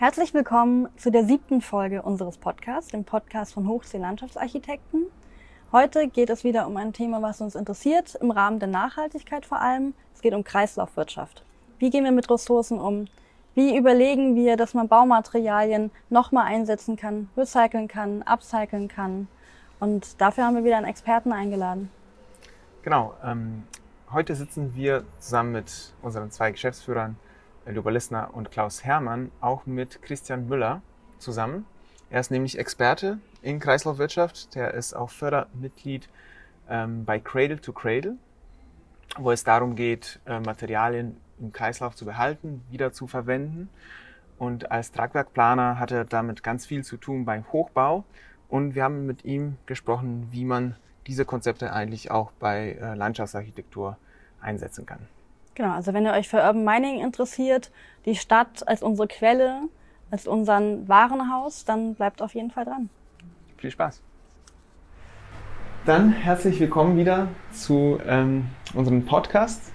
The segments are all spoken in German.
Herzlich willkommen zu der siebten Folge unseres Podcasts, dem Podcast von Hochsee Landschaftsarchitekten. Heute geht es wieder um ein Thema, was uns interessiert, im Rahmen der Nachhaltigkeit vor allem. Es geht um Kreislaufwirtschaft. Wie gehen wir mit Ressourcen um? Wie überlegen wir, dass man Baumaterialien nochmal einsetzen kann, recyceln kann, upcyclen kann? Und dafür haben wir wieder einen Experten eingeladen. Genau. Ähm, heute sitzen wir zusammen mit unseren zwei Geschäftsführern Luba Lissner und Klaus Hermann auch mit Christian Müller zusammen. Er ist nämlich Experte in Kreislaufwirtschaft. Der ist auch Fördermitglied ähm, bei Cradle to Cradle, wo es darum geht, äh, Materialien im Kreislauf zu behalten, wieder zu verwenden. Und als Tragwerkplaner hat er damit ganz viel zu tun beim Hochbau. Und wir haben mit ihm gesprochen, wie man diese Konzepte eigentlich auch bei äh, Landschaftsarchitektur einsetzen kann. Genau, also wenn ihr euch für Urban Mining interessiert, die Stadt als unsere Quelle, als unseren Warenhaus, dann bleibt auf jeden Fall dran. Viel Spaß. Dann herzlich willkommen wieder zu ähm, unserem Podcast.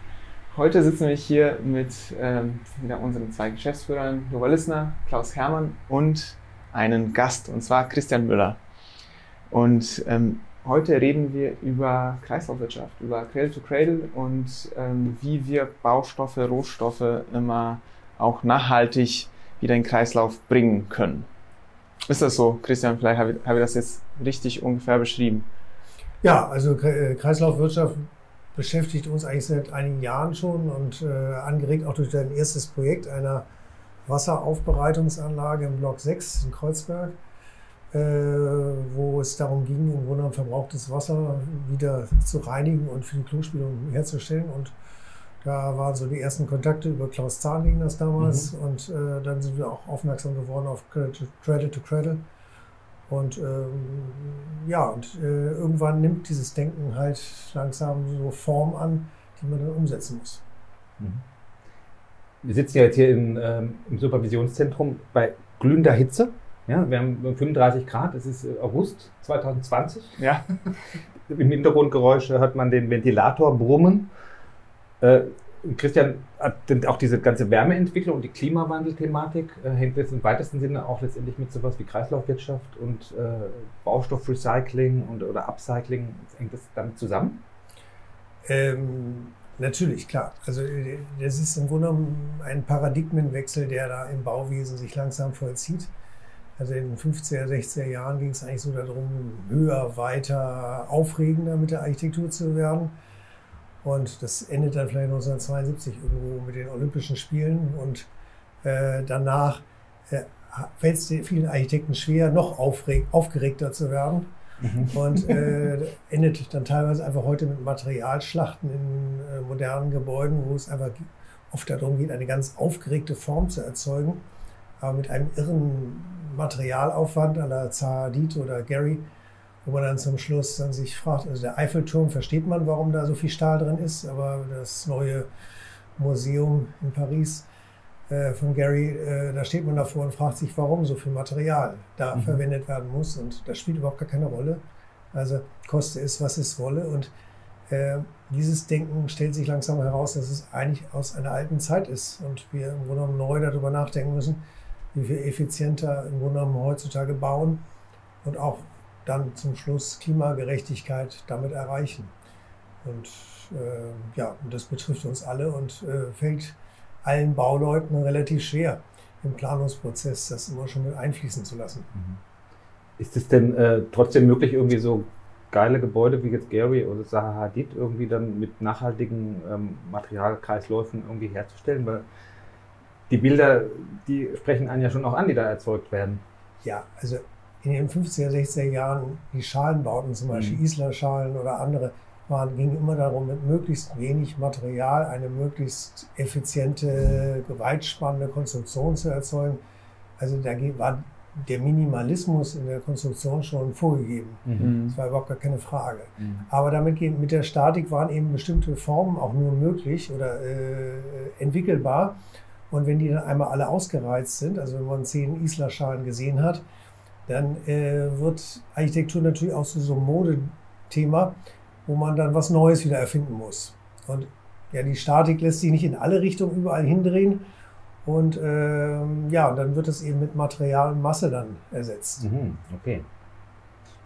Heute sitzen wir hier mit ähm, wieder unseren zwei Geschäftsführern, Nova Lissner, Klaus Hermann und einen Gast, und zwar Christian Müller. Und ähm, Heute reden wir über Kreislaufwirtschaft, über Cradle to Cradle und ähm, wie wir Baustoffe, Rohstoffe immer auch nachhaltig wieder in den Kreislauf bringen können. Ist das so, Christian? Vielleicht habe ich, habe ich das jetzt richtig ungefähr beschrieben. Ja, also äh, Kreislaufwirtschaft beschäftigt uns eigentlich seit einigen Jahren schon und äh, angeregt auch durch dein erstes Projekt einer Wasseraufbereitungsanlage im Block 6 in Kreuzberg äh, es darum ging, im Grunde verbrauchtes Wasser wieder zu reinigen und für die Klospülung herzustellen. Und da waren so die ersten Kontakte über Klaus Zahnling das damals. Mhm. Und äh, dann sind wir auch aufmerksam geworden auf Cradle to Cradle. Und ähm, ja, und äh, irgendwann nimmt dieses Denken halt langsam so Form an, die man dann umsetzen muss. Mhm. Wir sitzen ja jetzt hier im, ähm, im Supervisionszentrum bei glühender Hitze. Ja, wir haben 35 Grad, es ist äh, August 2020. Ja. Im Hintergrundgeräusche hört man den Ventilator brummen. Äh, Christian hat auch diese ganze Wärmeentwicklung und die Klimawandelthematik äh, hängt jetzt im weitesten Sinne auch letztendlich mit sowas wie Kreislaufwirtschaft und äh, Baustoffrecycling und, oder Upcycling. Hängt das damit zusammen? Ähm, natürlich, klar. Also äh, das ist im Grunde genommen ein Paradigmenwechsel, der da im Bauwesen sich langsam vollzieht. Also in den 50er, 60er Jahren ging es eigentlich so darum, höher, weiter, aufregender mit der Architektur zu werden. Und das endet dann vielleicht 1972 irgendwo mit den Olympischen Spielen. Und äh, danach äh, fällt es vielen Architekten schwer, noch aufgeregter zu werden. Mhm. Und äh, endet dann teilweise einfach heute mit Materialschlachten in äh, modernen Gebäuden, wo es einfach oft darum geht, eine ganz aufgeregte Form zu erzeugen, aber mit einem irren Materialaufwand an der Zahadit oder Gary, wo man dann zum Schluss dann sich fragt, also der Eiffelturm versteht man, warum da so viel Stahl drin ist, aber das neue Museum in Paris äh, von Gary, äh, da steht man davor und fragt sich, warum so viel Material da mhm. verwendet werden muss und das spielt überhaupt gar keine Rolle. Also koste es, was es wolle und äh, dieses Denken stellt sich langsam heraus, dass es eigentlich aus einer alten Zeit ist und wir im Grunde genommen neu darüber nachdenken müssen, wie wir effizienter im Grunde genommen heutzutage bauen und auch dann zum Schluss Klimagerechtigkeit damit erreichen. Und äh, ja, das betrifft uns alle und äh, fällt allen Bauleuten relativ schwer im Planungsprozess, das immer schon mit einfließen zu lassen. Mhm. Ist es denn äh, trotzdem möglich, irgendwie so geile Gebäude wie jetzt Gary oder Zaha Hadid irgendwie dann mit nachhaltigen ähm, Materialkreisläufen irgendwie herzustellen? Weil die Bilder, die sprechen einen ja schon auch an, die da erzeugt werden. Ja, also in den 50er, 60er Jahren, die Schalenbauten, zum Beispiel mhm. Isler-Schalen oder andere, waren, ging immer darum, mit möglichst wenig Material eine möglichst effiziente, weitspannende Konstruktion zu erzeugen. Also da war der Minimalismus in der Konstruktion schon vorgegeben. Mhm. Das war überhaupt gar keine Frage. Mhm. Aber damit mit der Statik waren eben bestimmte Formen auch nur möglich oder äh, entwickelbar. Und wenn die dann einmal alle ausgereizt sind, also wenn man zehn Islerschalen gesehen hat, dann äh, wird Architektur natürlich auch so, so ein Modethema, wo man dann was Neues wieder erfinden muss. Und ja, die Statik lässt sich nicht in alle Richtungen überall hindrehen. Und ähm, ja, dann wird es eben mit Material und Masse dann ersetzt. Mhm, okay.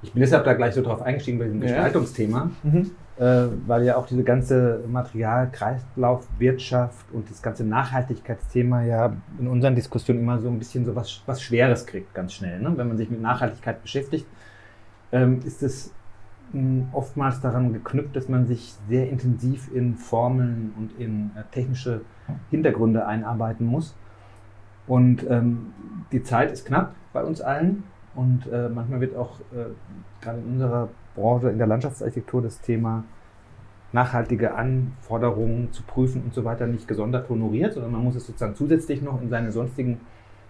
Ich bin deshalb da gleich so drauf eingestiegen bei diesem Gestaltungsthema, mhm. äh, weil ja auch diese ganze Material-Kreislauf-Wirtschaft und das ganze Nachhaltigkeitsthema ja in unseren Diskussionen immer so ein bisschen so was, was Schweres kriegt, ganz schnell. Ne? Wenn man sich mit Nachhaltigkeit beschäftigt, ähm, ist es hm, oftmals daran geknüpft, dass man sich sehr intensiv in Formeln und in äh, technische Hintergründe einarbeiten muss. Und ähm, die Zeit ist knapp bei uns allen. Und äh, manchmal wird auch äh, gerade in unserer Branche, in der Landschaftsarchitektur, das Thema nachhaltige Anforderungen zu prüfen und so weiter nicht gesondert honoriert, sondern man muss es sozusagen zusätzlich noch in seine sonstigen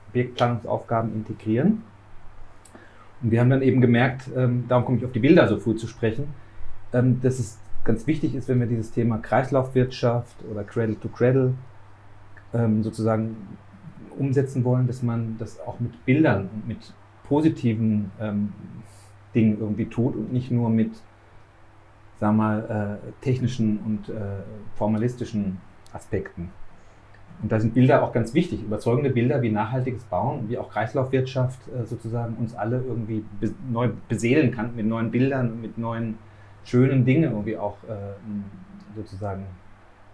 Objektplanungsaufgaben integrieren. Und wir haben dann eben gemerkt, ähm, darum komme ich auf die Bilder so früh zu sprechen, ähm, dass es ganz wichtig ist, wenn wir dieses Thema Kreislaufwirtschaft oder Cradle to Cradle ähm, sozusagen umsetzen wollen, dass man das auch mit Bildern und mit positiven ähm, Dingen irgendwie tut und nicht nur mit, sagen wir mal, äh, technischen und äh, formalistischen Aspekten. Und da sind Bilder auch ganz wichtig, überzeugende Bilder wie nachhaltiges Bauen, wie auch Kreislaufwirtschaft äh, sozusagen uns alle irgendwie be neu beseelen kann mit neuen Bildern, mit neuen schönen Dingen irgendwie auch äh, sozusagen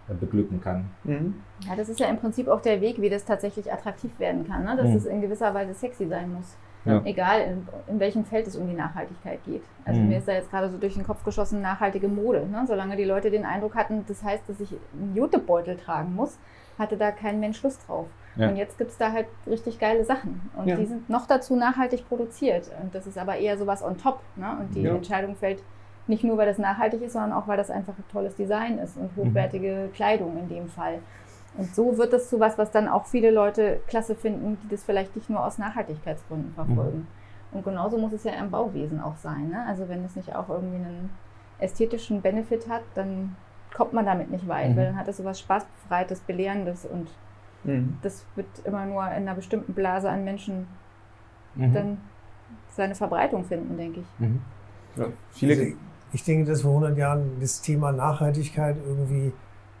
äh, beglücken kann. Mhm. Ja, das ist ja im Prinzip auch der Weg, wie das tatsächlich attraktiv werden kann, ne? dass mhm. es in gewisser Weise sexy sein muss. Ja. Egal, in, in, welchem Feld es um die Nachhaltigkeit geht. Also mhm. mir ist da jetzt gerade so durch den Kopf geschossen, nachhaltige Mode. Ne? Solange die Leute den Eindruck hatten, das heißt, dass ich einen Jutebeutel tragen muss, hatte da kein Mensch Lust drauf. Ja. Und jetzt gibt es da halt richtig geile Sachen. Und ja. die sind noch dazu nachhaltig produziert. Und das ist aber eher sowas on top. Ne? Und die Entscheidung fällt nicht nur, weil das nachhaltig ist, sondern auch, weil das einfach ein tolles Design ist und mhm. hochwertige mhm. Kleidung in dem Fall. Und so wird es zu was, was dann auch viele Leute klasse finden, die das vielleicht nicht nur aus Nachhaltigkeitsgründen verfolgen. Mhm. Und genauso muss es ja im Bauwesen auch sein. Ne? Also wenn es nicht auch irgendwie einen ästhetischen Benefit hat, dann kommt man damit nicht weit, mhm. weil dann hat es so was Spaßbefreites, Belehrendes und mhm. das wird immer nur in einer bestimmten Blase an Menschen mhm. dann seine Verbreitung finden, denke ich. Mhm. Ja, viele also ich denke, dass vor 100 Jahren das Thema Nachhaltigkeit irgendwie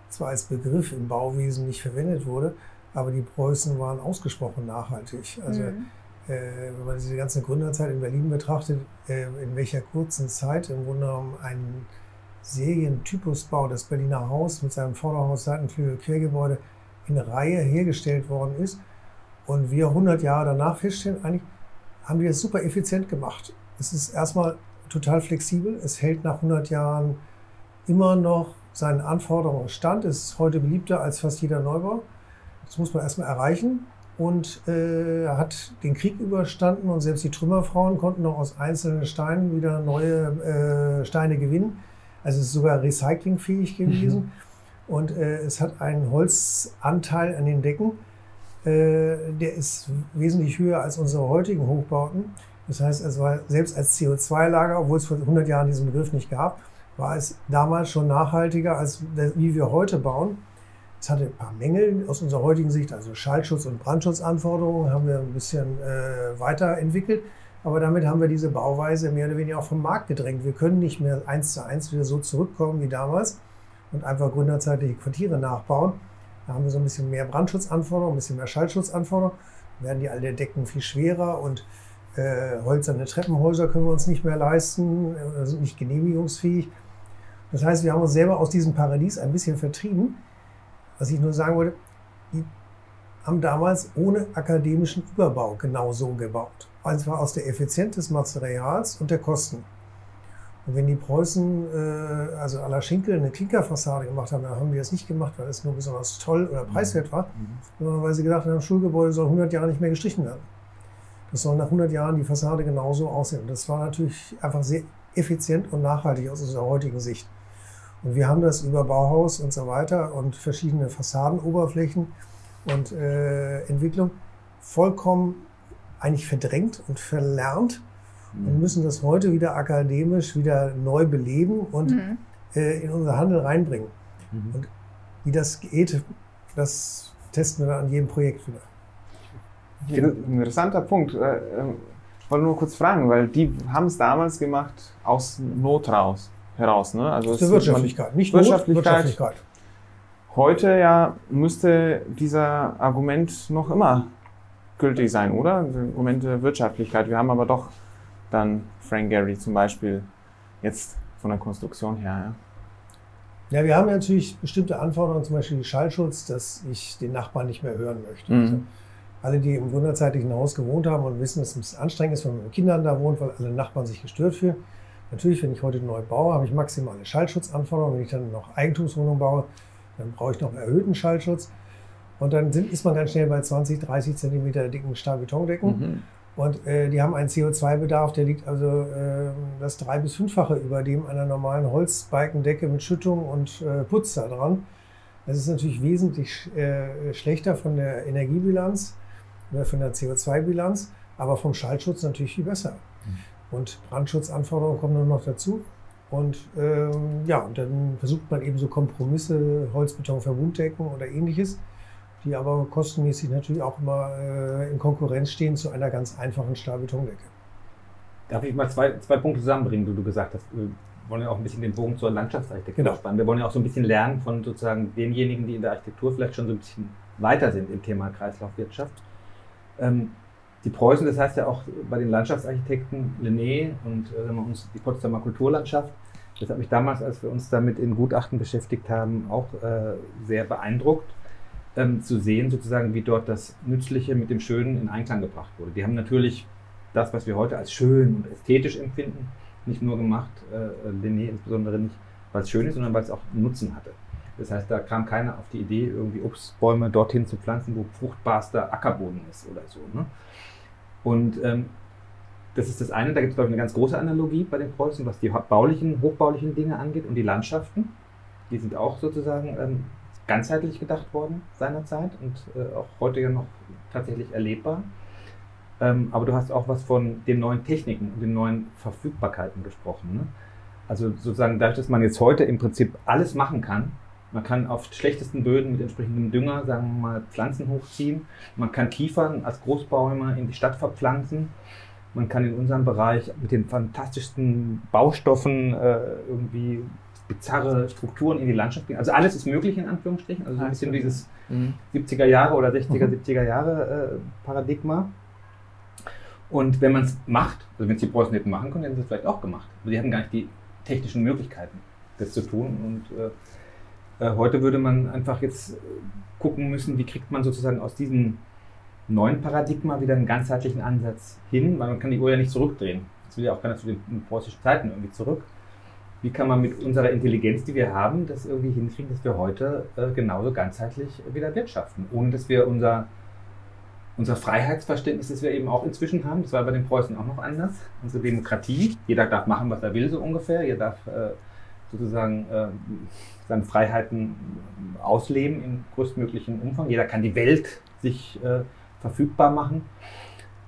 zwar als Begriff im Bauwesen nicht verwendet wurde, aber die Preußen waren ausgesprochen nachhaltig. Also mhm. äh, wenn man diese ganze Gründerzeit in Berlin betrachtet, äh, in welcher kurzen Zeit im Grunde genommen ein Serientypusbau, das Berliner Haus mit seinem Vorderhaus, Seitenflügel, Quergebäude in Reihe hergestellt worden ist. Und wir 100 Jahre danach feststellen, eigentlich haben die das super effizient gemacht. Es ist erstmal total flexibel. Es hält nach 100 Jahren immer noch seinen Anforderungen stand. Es ist heute beliebter als fast jeder Neubau. Das muss man erstmal erreichen und äh, hat den Krieg überstanden und selbst die Trümmerfrauen konnten noch aus einzelnen Steinen wieder neue äh, Steine gewinnen. Also es ist sogar recyclingfähig gewesen. Mhm. Und äh, es hat einen Holzanteil an den Decken, äh, der ist wesentlich höher als unsere heutigen Hochbauten. Das heißt, es war selbst als CO2-Lager, obwohl es vor 100 Jahren diesen Begriff nicht gab, war es damals schon nachhaltiger, als wie wir heute bauen. Es hatte ein paar Mängel aus unserer heutigen Sicht, also Schallschutz- und Brandschutzanforderungen haben wir ein bisschen äh, weiterentwickelt. Aber damit haben wir diese Bauweise mehr oder weniger auch vom Markt gedrängt. Wir können nicht mehr eins zu eins wieder so zurückkommen wie damals und einfach gründerzeitliche Quartiere nachbauen. Da haben wir so ein bisschen mehr Brandschutzanforderungen, ein bisschen mehr Schallschutzanforderungen. Dann werden die alle Decken viel schwerer und äh, holzerne Treppenhäuser können wir uns nicht mehr leisten, äh, sind nicht genehmigungsfähig. Das heißt, wir haben uns selber aus diesem Paradies ein bisschen vertrieben. Was ich nur sagen wollte, die haben damals ohne akademischen Überbau genau so gebaut. Und zwar aus der Effizienz des Materials und der Kosten. Und wenn die Preußen, äh, also à la Schinkel, eine Klinkerfassade gemacht haben, dann haben die das nicht gemacht, weil es nur besonders toll oder preiswert war, mhm. sondern weil sie gedacht haben, das Schulgebäude soll 100 Jahre nicht mehr gestrichen werden. Das soll nach 100 Jahren die Fassade genauso aussehen. Und das war natürlich einfach sehr effizient und nachhaltig aus unserer heutigen Sicht. Und wir haben das über Bauhaus und so weiter und verschiedene Fassadenoberflächen und äh, Entwicklung vollkommen eigentlich verdrängt und verlernt mhm. und müssen das heute wieder akademisch wieder neu beleben und mhm. äh, in unser Handel reinbringen. Mhm. Und wie das geht, das testen wir dann an jedem Projekt wieder. Interessanter Punkt. Ich äh, äh, wollte nur kurz fragen, weil die haben es damals gemacht aus Not raus, heraus. Ne? Also aus der Wirtschaftlichkeit, nicht Wirtschaftlichkeit. Wirtschaftlichkeit. Heute ja müsste dieser Argument noch immer gültig sein, oder? Im Moment der Wirtschaftlichkeit. Wir haben aber doch dann Frank Gehry zum Beispiel jetzt von der Konstruktion her. Ja. ja, wir haben ja natürlich bestimmte Anforderungen, zum Beispiel Schallschutz, dass ich den Nachbarn nicht mehr hören möchte. Mhm. Also alle, die im wunderzeitlichen Haus gewohnt haben und wissen, dass es anstrengend ist, wenn man mit Kindern da wohnt, weil alle Nachbarn sich gestört fühlen. Natürlich, wenn ich heute neu baue, habe ich maximale Schallschutzanforderungen. Wenn ich dann noch Eigentumswohnung baue, dann brauche ich noch einen erhöhten Schallschutz. Und dann sind, ist man ganz schnell bei 20, 30 Zentimeter dicken Stahlbetondecken. Mhm. Und äh, die haben einen CO2-Bedarf, der liegt also äh, das drei- bis fünffache über dem einer normalen Holzbalkendecke mit Schüttung und äh, Putz da dran. Das ist natürlich wesentlich äh, schlechter von der Energiebilanz oder von der CO2-Bilanz, aber vom Schallschutz natürlich viel besser. Mhm. Und Brandschutzanforderungen kommen nur noch dazu. Und ähm, ja, und dann versucht man eben so Kompromisse, Holzbeton-Verbunddecken oder ähnliches die aber kostenmäßig natürlich auch immer äh, in Konkurrenz stehen zu einer ganz einfachen Stahlbetondecke. Darf ich mal zwei, zwei Punkte zusammenbringen, die du gesagt hast? Wir wollen ja auch ein bisschen den Bogen zur Landschaftsarchitektur genau. spannen. Wir wollen ja auch so ein bisschen lernen von sozusagen denjenigen, die in der Architektur vielleicht schon so ein bisschen weiter sind im Thema Kreislaufwirtschaft. Ähm, die Preußen, das heißt ja auch bei den Landschaftsarchitekten Lené und äh, uns die Potsdamer Kulturlandschaft, das hat mich damals, als wir uns damit in Gutachten beschäftigt haben, auch äh, sehr beeindruckt ähm, zu sehen, sozusagen, wie dort das Nützliche mit dem Schönen in Einklang gebracht wurde. Die haben natürlich das, was wir heute als schön und ästhetisch empfinden, nicht nur gemacht, äh, Linné insbesondere nicht, weil es schön ist, sondern weil es auch Nutzen hatte. Das heißt, da kam keiner auf die Idee, irgendwie Obstbäume dorthin zu pflanzen, wo fruchtbarster Ackerboden ist oder so. Ne? Und ähm, das ist das eine, da gibt es, glaube ich, eine ganz große Analogie bei den Preußen, was die baulichen, hochbaulichen Dinge angeht und die Landschaften. Die sind auch sozusagen ähm, ganzheitlich gedacht worden seinerzeit und äh, auch heute ja noch tatsächlich erlebbar. Ähm, aber du hast auch was von den neuen Techniken und den neuen Verfügbarkeiten gesprochen. Ne? Also sozusagen dadurch, dass man jetzt heute im Prinzip alles machen kann, man kann auf schlechtesten Böden mit entsprechendem Dünger, sagen wir mal, Pflanzen hochziehen. Man kann Kiefern als Großbäume in die Stadt verpflanzen. Man kann in unserem Bereich mit den fantastischsten Baustoffen äh, irgendwie bizarre Strukturen in die Landschaft bringen. Also alles ist möglich in Anführungsstrichen. Also so ein bisschen dieses mhm. 70er Jahre oder 60er, mhm. 70er Jahre äh, Paradigma. Und wenn man es macht, also wenn es die Preußen hätten machen können, hätten sie es vielleicht auch gemacht. Aber die hatten gar nicht die technischen Möglichkeiten, das zu tun. Und äh, äh, heute würde man einfach jetzt äh, gucken müssen, wie kriegt man sozusagen aus diesem neuen Paradigma wieder einen ganzheitlichen Ansatz hin, weil man kann die Uhr ja nicht zurückdrehen. Das will ja auch keiner zu den preußischen Zeiten irgendwie zurück. Wie kann man mit unserer Intelligenz, die wir haben, das irgendwie hinkriegen, dass wir heute äh, genauso ganzheitlich wieder wirtschaften, ohne dass wir unser, unser Freiheitsverständnis, das wir eben auch inzwischen haben, das war bei den Preußen auch noch anders, unsere Demokratie, jeder darf machen, was er will, so ungefähr, jeder darf äh, sozusagen äh, seine Freiheiten ausleben im größtmöglichen Umfang, jeder kann die Welt sich äh, verfügbar machen,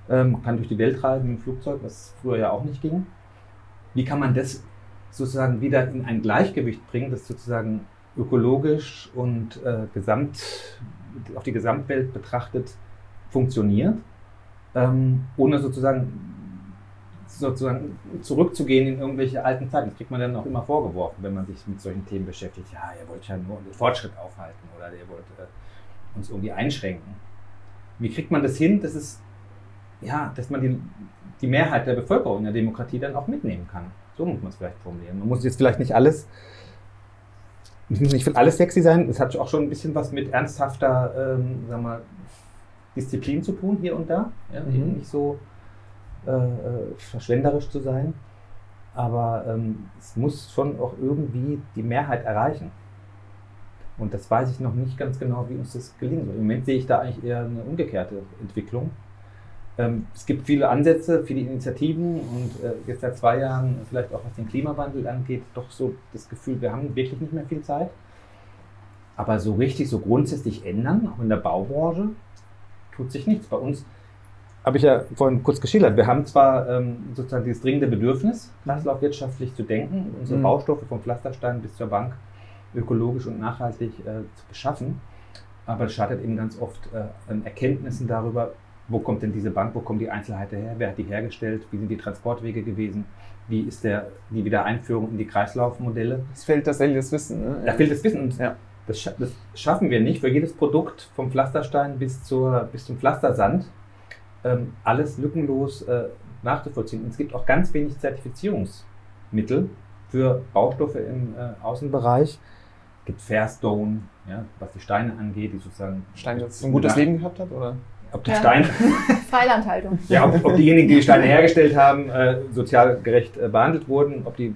ähm, kann durch die Welt reisen dem Flugzeug, was früher ja auch nicht ging. Wie kann man das sozusagen wieder in ein Gleichgewicht bringen, das sozusagen ökologisch und äh, gesamt, auf die Gesamtwelt betrachtet funktioniert, ähm, ohne sozusagen, sozusagen zurückzugehen in irgendwelche alten Zeiten. Das kriegt man dann auch immer vorgeworfen, wenn man sich mit solchen Themen beschäftigt. Ja, ihr wollt ja nur den Fortschritt aufhalten oder ihr wollt äh, uns irgendwie einschränken. Wie kriegt man das hin, dass es ja, dass man die, die Mehrheit der Bevölkerung in der Demokratie dann auch mitnehmen kann? So muss man es vielleicht formulieren. Man muss jetzt vielleicht nicht alles, es muss nicht alles sexy sein. Es hat auch schon ein bisschen was mit ernsthafter, ähm, sagen wir, Disziplin zu tun hier und da. Ja, mhm. Eben nicht so äh, äh, verschwenderisch zu sein. Aber ähm, es muss schon auch irgendwie die Mehrheit erreichen. Und das weiß ich noch nicht ganz genau, wie uns das gelingen soll. Im Moment sehe ich da eigentlich eher eine umgekehrte Entwicklung. Ähm, es gibt viele Ansätze, viele Initiativen und äh, jetzt seit zwei Jahren, vielleicht auch was den Klimawandel angeht, doch so das Gefühl, wir haben wirklich nicht mehr viel Zeit. Aber so richtig, so grundsätzlich ändern, auch in der Baubranche, tut sich nichts. Bei uns habe ich ja vorhin kurz geschildert. Wir haben zwar ähm, sozusagen dieses dringende Bedürfnis, kreislaufwirtschaftlich zu denken, unsere mhm. Baustoffe vom Pflasterstein bis zur Bank ökologisch und nachhaltig äh, zu beschaffen, aber es scheitert eben ganz oft äh, an Erkenntnissen darüber, wo kommt denn diese Bank, wo kommen die Einzelheiten her, wer hat die hergestellt, wie sind die Transportwege gewesen, wie ist der, die Wiedereinführung in die Kreislaufmodelle. Es fehlt tatsächlich das Wissen. Ne? Da fehlt das Wissen ja. Das, scha das, schaffen wir nicht für jedes Produkt vom Pflasterstein bis, zur, bis zum Pflastersand ähm, alles lückenlos äh, nachzuvollziehen. Und es gibt auch ganz wenig Zertifizierungsmittel für Baustoffe im äh, Außenbereich. Es gibt Fairstone, ja, was die Steine angeht, die sozusagen. Stein jetzt ein gutes Leben gehabt hat, oder? Ob der ja. Stein. Freilandhaltung. ja, ob, ob, diejenigen, die die Steine hergestellt haben, äh, sozial gerecht äh, behandelt wurden, ob die,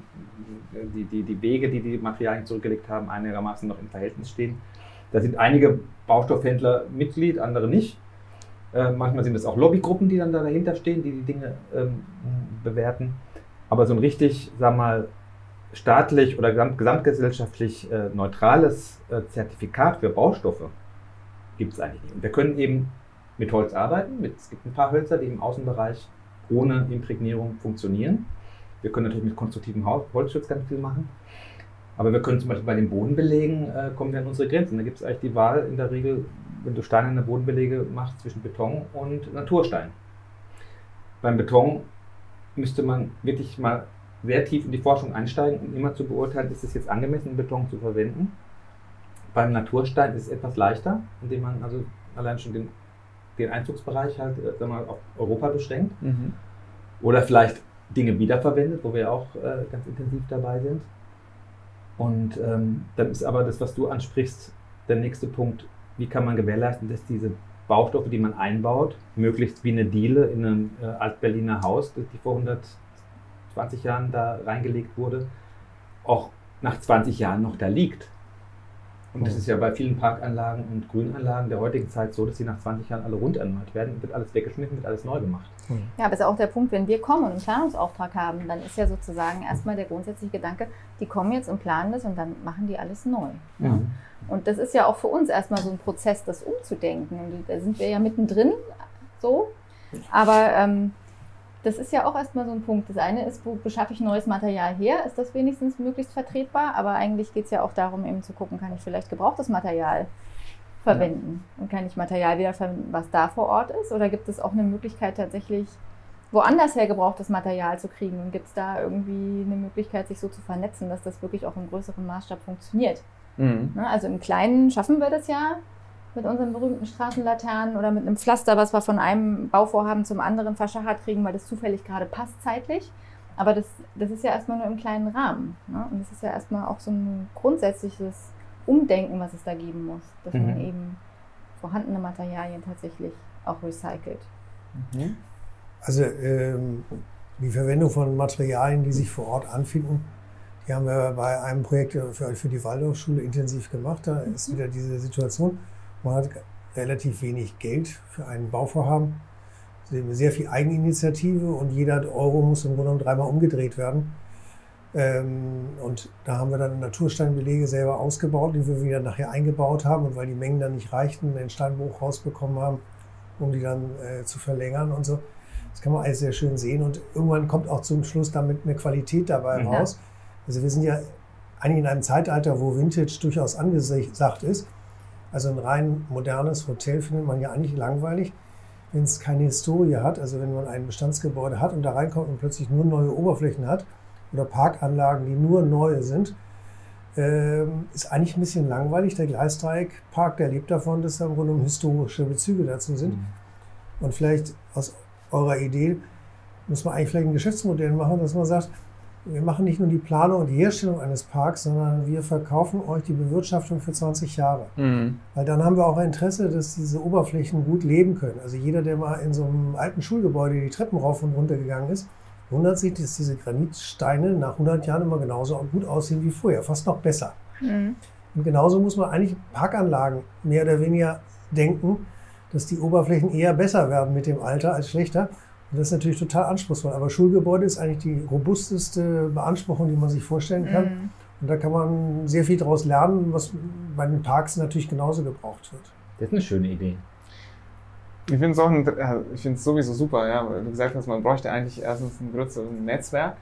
die, die, die Wege, die die Materialien zurückgelegt haben, einigermaßen noch im Verhältnis stehen. Da sind einige Baustoffhändler Mitglied, andere nicht. Äh, manchmal sind es auch Lobbygruppen, die dann da dahinter stehen, die die Dinge ähm, bewerten. Aber so ein richtig, sag mal, staatlich oder gesamtgesellschaftlich äh, neutrales äh, Zertifikat für Baustoffe gibt es eigentlich nicht. Und wir können eben mit Holz arbeiten. Mit, es gibt ein paar Hölzer, die im Außenbereich ohne Imprägnierung funktionieren. Wir können natürlich mit konstruktivem Holzschutz ganz viel machen. Aber wir können zum Beispiel bei den Bodenbelegen, äh, kommen wir an unsere Grenzen. Da gibt es eigentlich die Wahl in der Regel, wenn du steinerne Bodenbelege machst, zwischen Beton und Naturstein. Beim Beton müsste man wirklich mal sehr tief in die Forschung einsteigen, um immer zu beurteilen, ist es jetzt angemessen, Beton zu verwenden. Beim Naturstein ist es etwas leichter, indem man also allein schon den, den Einzugsbereich halt äh, sagen wir, auf Europa beschränkt. Mhm. Oder vielleicht Dinge wiederverwendet, wo wir auch äh, ganz intensiv dabei sind. Und ähm, dann ist aber das, was du ansprichst, der nächste Punkt, wie kann man gewährleisten, dass diese Baustoffe, die man einbaut, möglichst wie eine Diele in einem äh, Altberliner Haus, die vor 120 Jahren da reingelegt wurde, auch nach 20 Jahren noch da liegt. Und das ist ja bei vielen Parkanlagen und Grünanlagen der heutigen Zeit so, dass sie nach 20 Jahren alle rund erneuert werden, wird alles weggeschnitten, wird alles neu gemacht. Hm. Ja, aber ist auch der Punkt, wenn wir kommen und einen Planungsauftrag haben, dann ist ja sozusagen erstmal der grundsätzliche Gedanke, die kommen jetzt und planen das und dann machen die alles neu. Mhm. Und das ist ja auch für uns erstmal so ein Prozess, das umzudenken. Und da sind wir ja mittendrin so. Aber ähm, das ist ja auch erstmal so ein Punkt. Das eine ist, wo beschaffe ich neues Material her? Ist das wenigstens möglichst vertretbar? Aber eigentlich geht es ja auch darum, eben zu gucken, kann ich vielleicht gebrauchtes Material verwenden? Ja. Und kann ich Material wieder verwenden, was da vor Ort ist? Oder gibt es auch eine Möglichkeit tatsächlich woanders her gebrauchtes Material zu kriegen? Und gibt es da irgendwie eine Möglichkeit, sich so zu vernetzen, dass das wirklich auch im größeren Maßstab funktioniert? Mhm. Ne, also im Kleinen schaffen wir das ja, mit unseren berühmten Straßenlaternen oder mit einem Pflaster, was wir von einem Bauvorhaben zum anderen verschachert kriegen, weil das zufällig gerade passt zeitlich. Aber das, das ist ja erstmal nur im kleinen Rahmen. Ne? Und das ist ja erstmal auch so ein grundsätzliches Umdenken, was es da geben muss, dass mhm. man eben vorhandene Materialien tatsächlich auch recycelt. Mhm. Also ähm, die Verwendung von Materialien, die sich vor Ort anfinden, die haben wir bei einem Projekt für, für die Waldorfschule intensiv gemacht. Da ist mhm. wieder diese Situation. Man hat relativ wenig Geld für ein Bauvorhaben, sehr viel Eigeninitiative und jeder Euro muss im Grunde genommen dreimal umgedreht werden. Ähm, und da haben wir dann Natursteinbelege selber ausgebaut, die wir wieder nachher eingebaut haben und weil die Mengen dann nicht reichten, den Steinbruch rausbekommen haben, um die dann äh, zu verlängern und so. Das kann man alles sehr schön sehen und irgendwann kommt auch zum Schluss damit eine Qualität dabei ja. raus. Also wir sind ja eigentlich in einem Zeitalter, wo Vintage durchaus angesagt ist. Also ein rein modernes Hotel findet man ja eigentlich langweilig, wenn es keine Historie hat. Also wenn man ein Bestandsgebäude hat und da reinkommt und plötzlich nur neue Oberflächen hat oder Parkanlagen, die nur neue sind, ähm, ist eigentlich ein bisschen langweilig. Der Gleisdreieckpark, der lebt davon, dass da im Grunde historische Bezüge dazu sind. Mhm. Und vielleicht aus eurer Idee muss man eigentlich vielleicht ein Geschäftsmodell machen, dass man sagt, wir machen nicht nur die Planung und die Herstellung eines Parks, sondern wir verkaufen euch die Bewirtschaftung für 20 Jahre. Mhm. Weil dann haben wir auch ein Interesse, dass diese Oberflächen gut leben können. Also jeder, der mal in so einem alten Schulgebäude die Treppen rauf und runter gegangen ist, wundert sich, dass diese Granitsteine nach 100 Jahren immer genauso gut aussehen wie vorher, fast noch besser. Mhm. Und genauso muss man eigentlich Parkanlagen mehr oder weniger denken, dass die Oberflächen eher besser werden mit dem Alter als schlechter. Und das ist natürlich total anspruchsvoll. Aber Schulgebäude ist eigentlich die robusteste Beanspruchung, die man sich vorstellen kann. Mhm. Und da kann man sehr viel daraus lernen, was bei den Parks natürlich genauso gebraucht wird. Das ist eine schöne Idee. Ich finde es auch ein, ich finde es sowieso super, ja, weil du gesagt hast, man bräuchte eigentlich erstens ein größeres Netzwerk,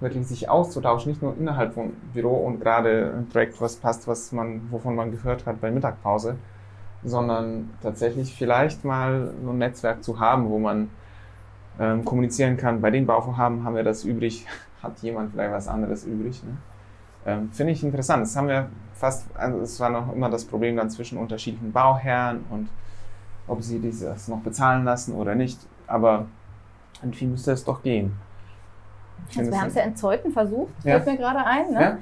wirklich sich auszutauschen, nicht nur innerhalb vom Büro und gerade ein Projekt, was passt, was man, wovon man gehört hat bei Mittagpause, sondern tatsächlich vielleicht mal so ein Netzwerk zu haben, wo man ähm, kommunizieren kann. Bei den Bauvorhaben haben wir das übrig, hat jemand vielleicht was anderes übrig. Ne? Ähm, Finde ich interessant. Das haben wir fast, also es war noch immer das Problem dann zwischen unterschiedlichen Bauherren und ob sie das noch bezahlen lassen oder nicht. Aber irgendwie müsste es doch gehen. Also wir haben es ja in Zeuthen versucht, ja. fällt mir gerade ein. Ne? Ja.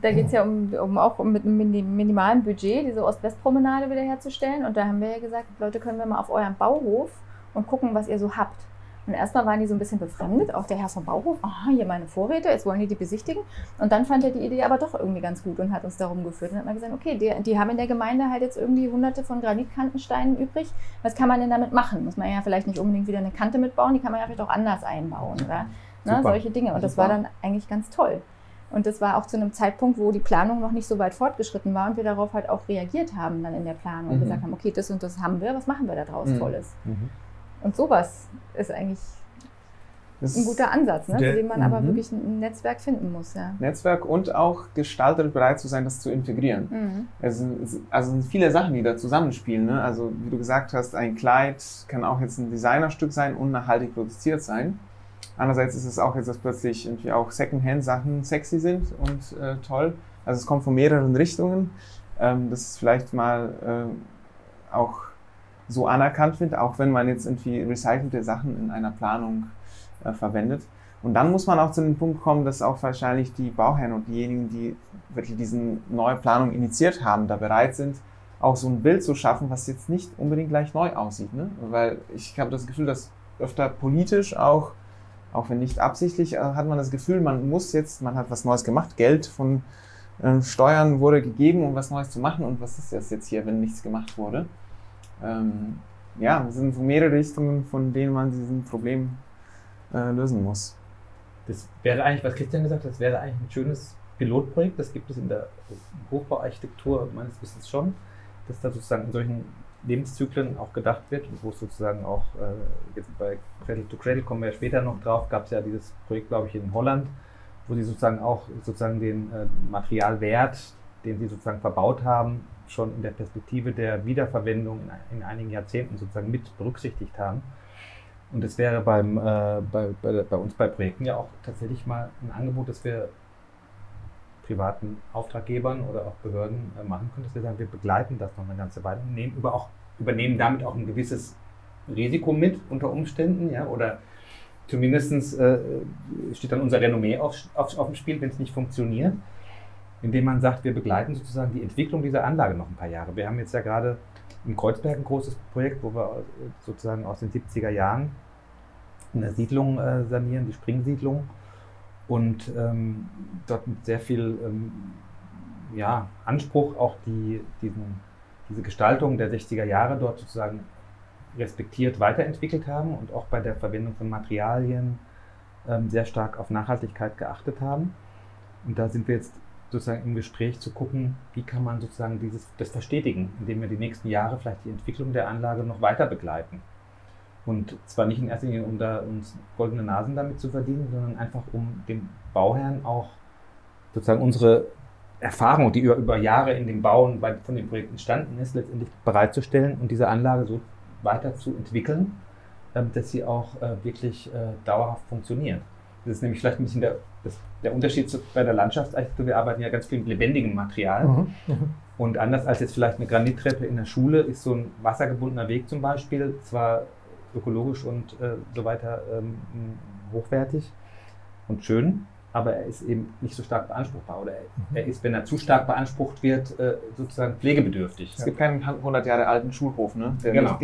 Da geht es ja um, um auch um mit einem minimalen Budget diese Ost-West-Promenade wiederherzustellen. Und da haben wir ja gesagt, Leute, können wir mal auf euren Bauhof und gucken, was ihr so habt. Und erstmal waren die so ein bisschen befremdet, auch der Herr vom Bauhof, aha, hier meine Vorräte, jetzt wollen die die besichtigen. Und dann fand er die Idee aber doch irgendwie ganz gut und hat uns darum geführt. Und hat mal gesagt, okay, die, die haben in der Gemeinde halt jetzt irgendwie hunderte von Granitkantensteinen übrig. Was kann man denn damit machen? Muss man ja vielleicht nicht unbedingt wieder eine Kante mitbauen, die kann man ja vielleicht auch anders einbauen, oder? Ne, solche Dinge. Und das war dann eigentlich ganz toll. Und das war auch zu einem Zeitpunkt, wo die Planung noch nicht so weit fortgeschritten war und wir darauf halt auch reagiert haben dann in der Planung mhm. und gesagt haben, okay, das und das haben wir, was machen wir da draus mhm. Tolles? Mhm. Und sowas ist eigentlich das ein guter Ansatz, ne? für den man aber mhm. wirklich ein Netzwerk finden muss. Ja. Netzwerk und auch gestalterisch bereit zu sein, das zu integrieren. Mhm. Es sind, also sind viele Sachen, die da zusammenspielen. Ne? Also wie du gesagt hast, ein Kleid kann auch jetzt ein Designerstück sein und nachhaltig produziert sein. Andererseits ist es auch jetzt, dass plötzlich irgendwie auch Secondhand-Sachen sexy sind und äh, toll. Also es kommt von mehreren Richtungen. Ähm, das ist vielleicht mal äh, auch so anerkannt wird, auch wenn man jetzt irgendwie recycelte Sachen in einer Planung äh, verwendet. Und dann muss man auch zu dem Punkt kommen, dass auch wahrscheinlich die Bauherren und diejenigen, die wirklich diese neue Planung initiiert haben, da bereit sind, auch so ein Bild zu schaffen, was jetzt nicht unbedingt gleich neu aussieht. Ne? Weil ich habe das Gefühl, dass öfter politisch auch, auch wenn nicht absichtlich, äh, hat man das Gefühl, man muss jetzt, man hat was Neues gemacht, Geld von äh, Steuern wurde gegeben, um was Neues zu machen. Und was ist das jetzt hier, wenn nichts gemacht wurde? Ähm, ja, es sind mehrere Richtungen, von denen man diesen Problem äh, lösen muss. Das wäre eigentlich, was Christian gesagt hat, das wäre eigentlich ein schönes Pilotprojekt. Das gibt es in der Hochbauarchitektur meines Wissens schon, dass da sozusagen in solchen Lebenszyklen auch gedacht wird und wo es sozusagen auch, äh, jetzt bei Cradle to Cradle kommen wir ja später noch drauf, gab es ja dieses Projekt, glaube ich, in Holland, wo sie sozusagen auch sozusagen den äh, Materialwert, den sie sozusagen verbaut haben, schon in der Perspektive der Wiederverwendung in, in einigen Jahrzehnten sozusagen mit berücksichtigt haben. Und es wäre beim, äh, bei, bei, bei, uns bei Projekten ja auch tatsächlich mal ein Angebot, das wir privaten Auftraggebern oder auch Behörden äh, machen können, dass wir sagen, wir begleiten das noch eine ganze Weile und nehmen über auch, übernehmen damit auch ein gewisses Risiko mit unter Umständen, ja, oder zumindest äh, steht dann unser Renommee auf, auf, auf dem Spiel, wenn es nicht funktioniert indem man sagt, wir begleiten sozusagen die Entwicklung dieser Anlage noch ein paar Jahre. Wir haben jetzt ja gerade in Kreuzberg ein großes Projekt, wo wir sozusagen aus den 70er Jahren eine Siedlung äh, sanieren, die Springsiedlung. Und ähm, dort mit sehr viel ähm, ja, Anspruch auch die, diesen, diese Gestaltung der 60er Jahre dort sozusagen respektiert weiterentwickelt haben und auch bei der Verwendung von Materialien ähm, sehr stark auf Nachhaltigkeit geachtet haben. Und da sind wir jetzt sozusagen im Gespräch zu gucken, wie kann man sozusagen dieses, das verstetigen, indem wir die nächsten Jahre vielleicht die Entwicklung der Anlage noch weiter begleiten. Und zwar nicht in erster Linie, um da uns goldene Nasen damit zu verdienen, sondern einfach um dem Bauherrn auch sozusagen unsere Erfahrung, die über, über Jahre in dem Bauen bei, von dem Projekt entstanden ist, letztendlich bereitzustellen und diese Anlage so weiter zu entwickeln, dass sie auch äh, wirklich äh, dauerhaft funktioniert. Das ist nämlich vielleicht ein bisschen der, der Unterschied zu, bei der Landschaftsarchitektur. Wir arbeiten ja ganz viel mit lebendigem Material. Mhm. Mhm. Und anders als jetzt vielleicht eine Granittreppe in der Schule ist so ein wassergebundener Weg zum Beispiel zwar ökologisch und äh, so weiter ähm, hochwertig und schön, aber er ist eben nicht so stark beanspruchbar. Oder er, mhm. er ist, wenn er zu stark beansprucht wird, äh, sozusagen pflegebedürftig. Es gibt keinen 100 Jahre alten Schulhof, ne? Der genau.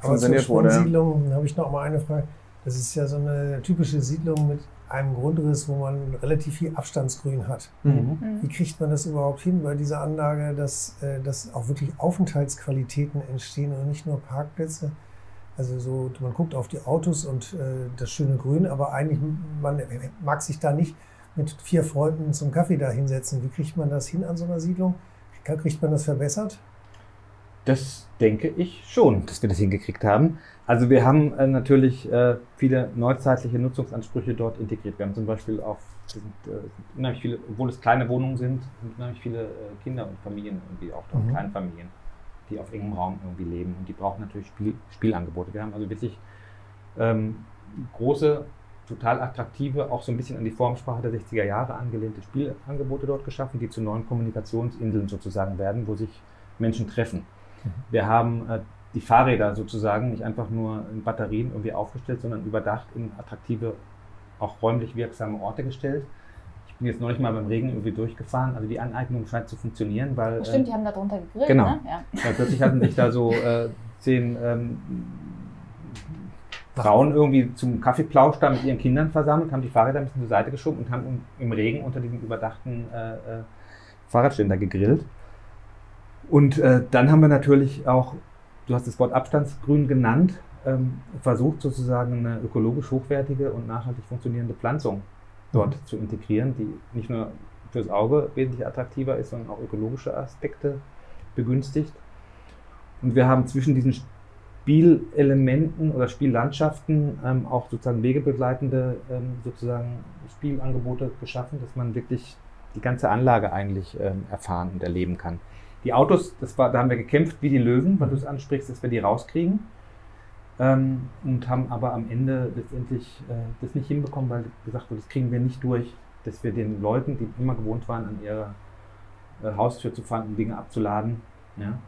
Aber zur Siedlung habe ich noch mal eine Frage. Das ist ja so eine typische Siedlung mit einem Grundriss, wo man relativ viel Abstandsgrün hat. Mhm. mhm. Wie kriegt man das überhaupt hin bei dieser Anlage, dass, äh, dass auch wirklich Aufenthaltsqualitäten entstehen und nicht nur Parkplätze? Also so, man guckt auf die Autos und äh, das schöne Grün, aber eigentlich man mag sich da nicht mit vier Freunden zum Kaffee da hinsetzen. Wie kriegt man das hin an so einer Siedlung? Kriegt man das verbessert? Das denke ich schon, dass wir das hingekriegt haben. Also wir haben äh, natürlich äh, viele neuzeitliche Nutzungsansprüche dort integriert. Wir haben zum Beispiel auch sind, äh, unheimlich viele, obwohl es kleine Wohnungen sind, sind unheimlich viele äh, Kinder und Familien irgendwie auch dort, mhm. Kleinfamilien, die auf engem Raum irgendwie leben und die brauchen natürlich Spiel, Spielangebote. Wir haben also wirklich ähm, große total attraktive, auch so ein bisschen an die Formsprache der 60er Jahre angelehnte Spielangebote dort geschaffen, die zu neuen Kommunikationsinseln sozusagen werden, wo sich Menschen treffen. Wir haben äh, die Fahrräder sozusagen nicht einfach nur in Batterien irgendwie aufgestellt, sondern überdacht in attraktive, auch räumlich wirksame Orte gestellt. Ich bin jetzt neulich mal beim Regen irgendwie durchgefahren, also die Aneignung scheint zu funktionieren, weil... Stimmt, äh, die haben da drunter gegrillt, genau. ne? Ja. ja. plötzlich hatten sich da so äh, zehn ähm, Frauen irgendwie zum Kaffeeplausch da mit ihren Kindern versammelt, haben die Fahrräder ein bisschen zur Seite geschoben und haben im Regen unter diesem überdachten äh, äh, Fahrradständer gegrillt. Und äh, dann haben wir natürlich auch, du hast das Wort Abstandsgrün genannt, ähm, versucht sozusagen eine ökologisch hochwertige und nachhaltig funktionierende Pflanzung dort mhm. zu integrieren, die nicht nur fürs Auge wesentlich attraktiver ist, sondern auch ökologische Aspekte begünstigt. Und wir haben zwischen diesen Spielelementen oder Spiellandschaften ähm, auch sozusagen wegebegleitende ähm, sozusagen Spielangebote geschaffen, dass man wirklich die ganze Anlage eigentlich ähm, erfahren und erleben kann. Die Autos, das war, da haben wir gekämpft wie die Löwen, weil du es ansprichst, dass wir die rauskriegen. Ähm, und haben aber am Ende letztendlich äh, das nicht hinbekommen, weil gesagt wurde, das kriegen wir nicht durch, dass wir den Leuten, die immer gewohnt waren, an ihrer äh, Haustür zu fahren, um Dinge abzuladen, ja,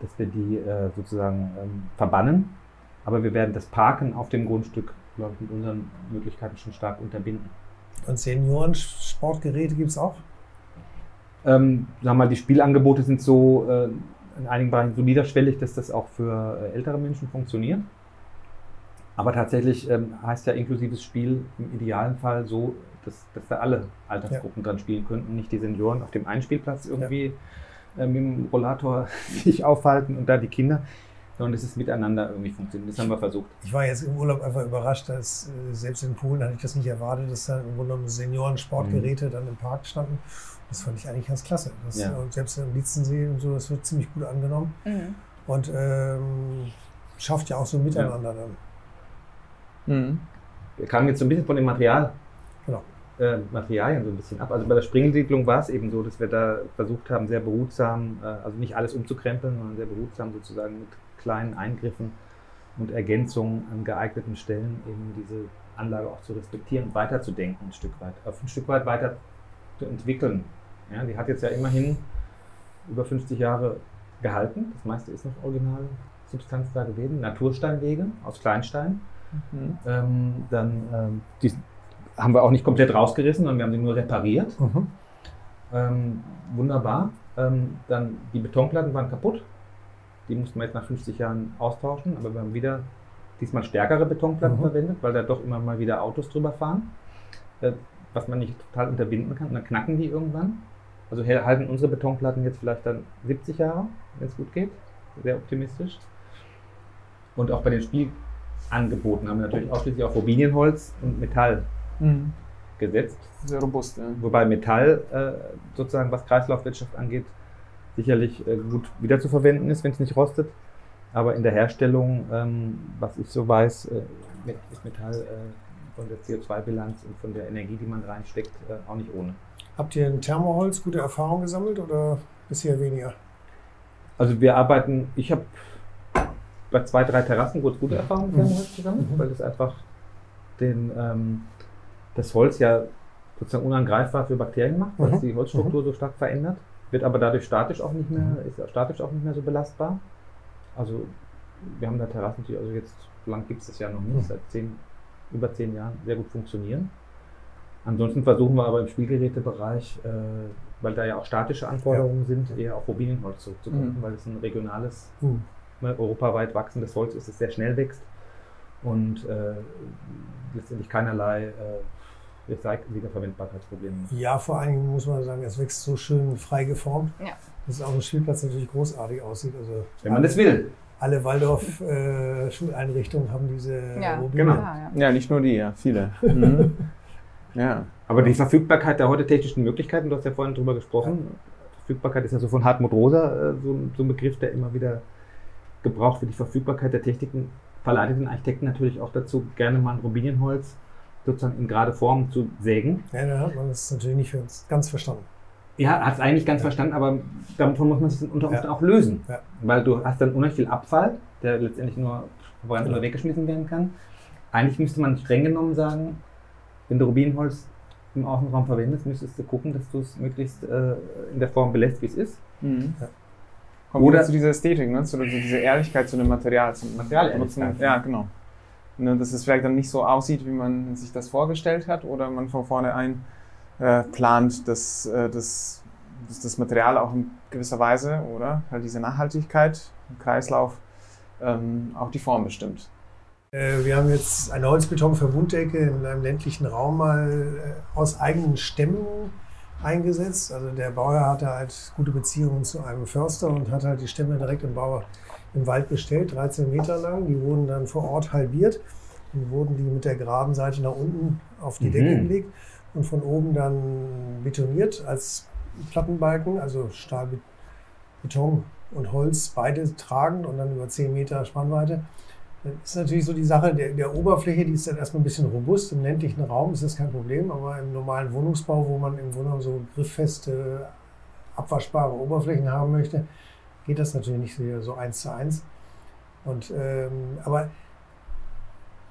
dass wir die äh, sozusagen ähm, verbannen. Aber wir werden das Parken auf dem Grundstück, glaube ich, mit unseren Möglichkeiten schon stark unterbinden. Und Senioren-Sportgeräte gibt es auch? Ähm, sagen wir mal, die Spielangebote sind so äh, in einigen Bereichen so niederschwellig, dass das auch für äh, ältere Menschen funktioniert. Aber tatsächlich ähm, heißt ja inklusives Spiel im idealen Fall so, dass, dass da alle Altersgruppen ja. dran spielen könnten, nicht die Senioren auf dem Einspielplatz irgendwie ja äh, mit dem Rollator sich aufhalten und da die Kinder, sondern es ist miteinander irgendwie funktioniert. Das haben wir versucht. Ich war jetzt im Urlaub einfach überrascht, dass äh, selbst in Polen hatte ich das nicht erwartet, dass da im Grunde genommen Senioren-Sportgeräte mhm. dann im Park standen. Das fand ich eigentlich ganz klasse. Das, ja. Und selbst im Lietzensee und so, das wird ziemlich gut angenommen. Mhm. Und ähm, schafft ja auch so miteinander ja. dann. Mhm. Wir kamen jetzt so ein bisschen von dem Material genau äh, Materialien so ein bisschen ab. Also bei der Springsiedlung war es eben so, dass wir da versucht haben, sehr behutsam, äh, also nicht alles umzukrempeln, sondern sehr behutsam sozusagen mit kleinen Eingriffen und Ergänzungen an geeigneten Stellen eben diese Anlage auch zu respektieren und weiterzudenken ein Stück weit, auf ein Stück weit weiter zu entwickeln. Ja, die hat jetzt ja immerhin über 50 Jahre gehalten. Das meiste ist noch Originalsubstanz da gewesen. Natursteinwege aus Kleinstein. Mhm. Ähm, dann ähm, die haben wir auch nicht komplett rausgerissen, sondern wir haben sie nur repariert. Mhm. Ähm, wunderbar. Ähm, dann die Betonplatten waren kaputt. Die mussten wir jetzt nach 50 Jahren austauschen, aber wir haben wieder diesmal stärkere Betonplatten mhm. verwendet, weil da doch immer mal wieder Autos drüber fahren, äh, was man nicht total unterbinden kann. Und dann knacken die irgendwann. Also halten unsere Betonplatten jetzt vielleicht dann 70 Jahre, wenn es gut geht. Sehr optimistisch. Und auch bei den Spielangeboten haben wir natürlich ausschließlich auf Robinienholz und Metall mhm. gesetzt. Sehr robust, ja. Wobei Metall äh, sozusagen, was Kreislaufwirtschaft angeht, sicherlich äh, gut wiederzuverwenden ist, wenn es nicht rostet. Aber in der Herstellung, ähm, was ich so weiß, äh, ist Metall äh, von der CO2-Bilanz und von der Energie, die man reinsteckt, äh, auch nicht ohne. Habt ihr in Thermoholz gute Erfahrungen gesammelt oder bisher weniger? Also wir arbeiten, ich habe bei zwei, drei Terrassen kurz gute Erfahrungen mit Thermoholz gesammelt, mhm. weil es einfach den ähm, das Holz ja sozusagen unangreifbar für Bakterien macht, weil mhm. es die Holzstruktur mhm. so stark verändert, wird aber dadurch statisch auch nicht mehr, ist statisch auch nicht mehr so belastbar. Also wir haben da Terrassen, die also jetzt, so lange gibt es das ja noch nicht, mhm. seit zehn, über zehn Jahren sehr gut funktionieren. Ansonsten versuchen wir aber im Spielgerätebereich, äh, weil da ja auch statische Anforderungen ja. sind, eher auf Robinienholz zurückzukommen, mhm. weil es ein regionales, mhm. Europaweit wachsendes Holz ist, das sehr schnell wächst und äh, letztendlich keinerlei äh, Wiederverwendbarkeitsprobleme. Ja, vor allen Dingen muss man sagen, es wächst so schön frei geformt, ja. dass es auf dem Spielplatz natürlich großartig aussieht. Also Wenn man das will. Alle Waldorf-Schuleinrichtungen äh, haben diese ja, Rubine. Genau. Ja, ja, nicht nur die, ja, viele. Mhm. ja. Aber die Verfügbarkeit der heute technischen Möglichkeiten, du hast ja vorhin drüber gesprochen, Verfügbarkeit ist ja so von Hartmut Rosa äh, so, so ein Begriff, der immer wieder gebraucht wird. Die Verfügbarkeit der Techniken verleitet den Architekten natürlich auch dazu, gerne mal ein Robinienholz sozusagen in gerade Form zu sägen. Ja, da hat man das natürlich nicht ganz verstanden. Ja, hat es eigentlich ganz ja. verstanden, aber davon muss man sich unter Umständen ja. auch lösen. Ja. Weil du hast dann unheimlich viel Abfall, der letztendlich nur verbrannt oder weggeschmissen werden kann. Eigentlich müsste man streng genommen sagen, wenn du Rubinholz im Außenraum verwendest, müsstest du gucken, dass du es möglichst äh, in der Form belässt, wie es ist. Mhm. Ja. Kommt Oder zu dieser Ästhetik, ne? zu, zu dieser Ehrlichkeit zu dem Material. Zum Material nutzen. Ja, genau. Ne, dass es vielleicht dann nicht so aussieht, wie man sich das vorgestellt hat, oder man von vornherein äh, plant, dass, äh, dass, dass, das Material auch in gewisser Weise, oder halt diese Nachhaltigkeit, Kreislauf, ähm, auch die Form bestimmt. Äh, wir haben jetzt eine Holzbetonverbunddecke in einem ländlichen Raum mal äh, aus eigenen Stämmen eingesetzt. Also der Bauer hatte halt gute Beziehungen zu einem Förster und hat halt die Stämme direkt im Bauer im Wald bestellt, 13 Meter lang. Die wurden dann vor Ort halbiert und wurden die mit der geraden Seite nach unten auf die mhm. Decke gelegt und von oben dann betoniert als Plattenbalken, also Stahl, Beton und Holz, beide tragen und dann über 10 Meter Spannweite. Das ist natürlich so die Sache der, der, Oberfläche, die ist dann erstmal ein bisschen robust. Im ländlichen Raum ist das kein Problem, aber im normalen Wohnungsbau, wo man im Grunde so grifffeste, abwaschbare Oberflächen haben möchte, geht das natürlich nicht so, eins zu eins. Und, ähm, aber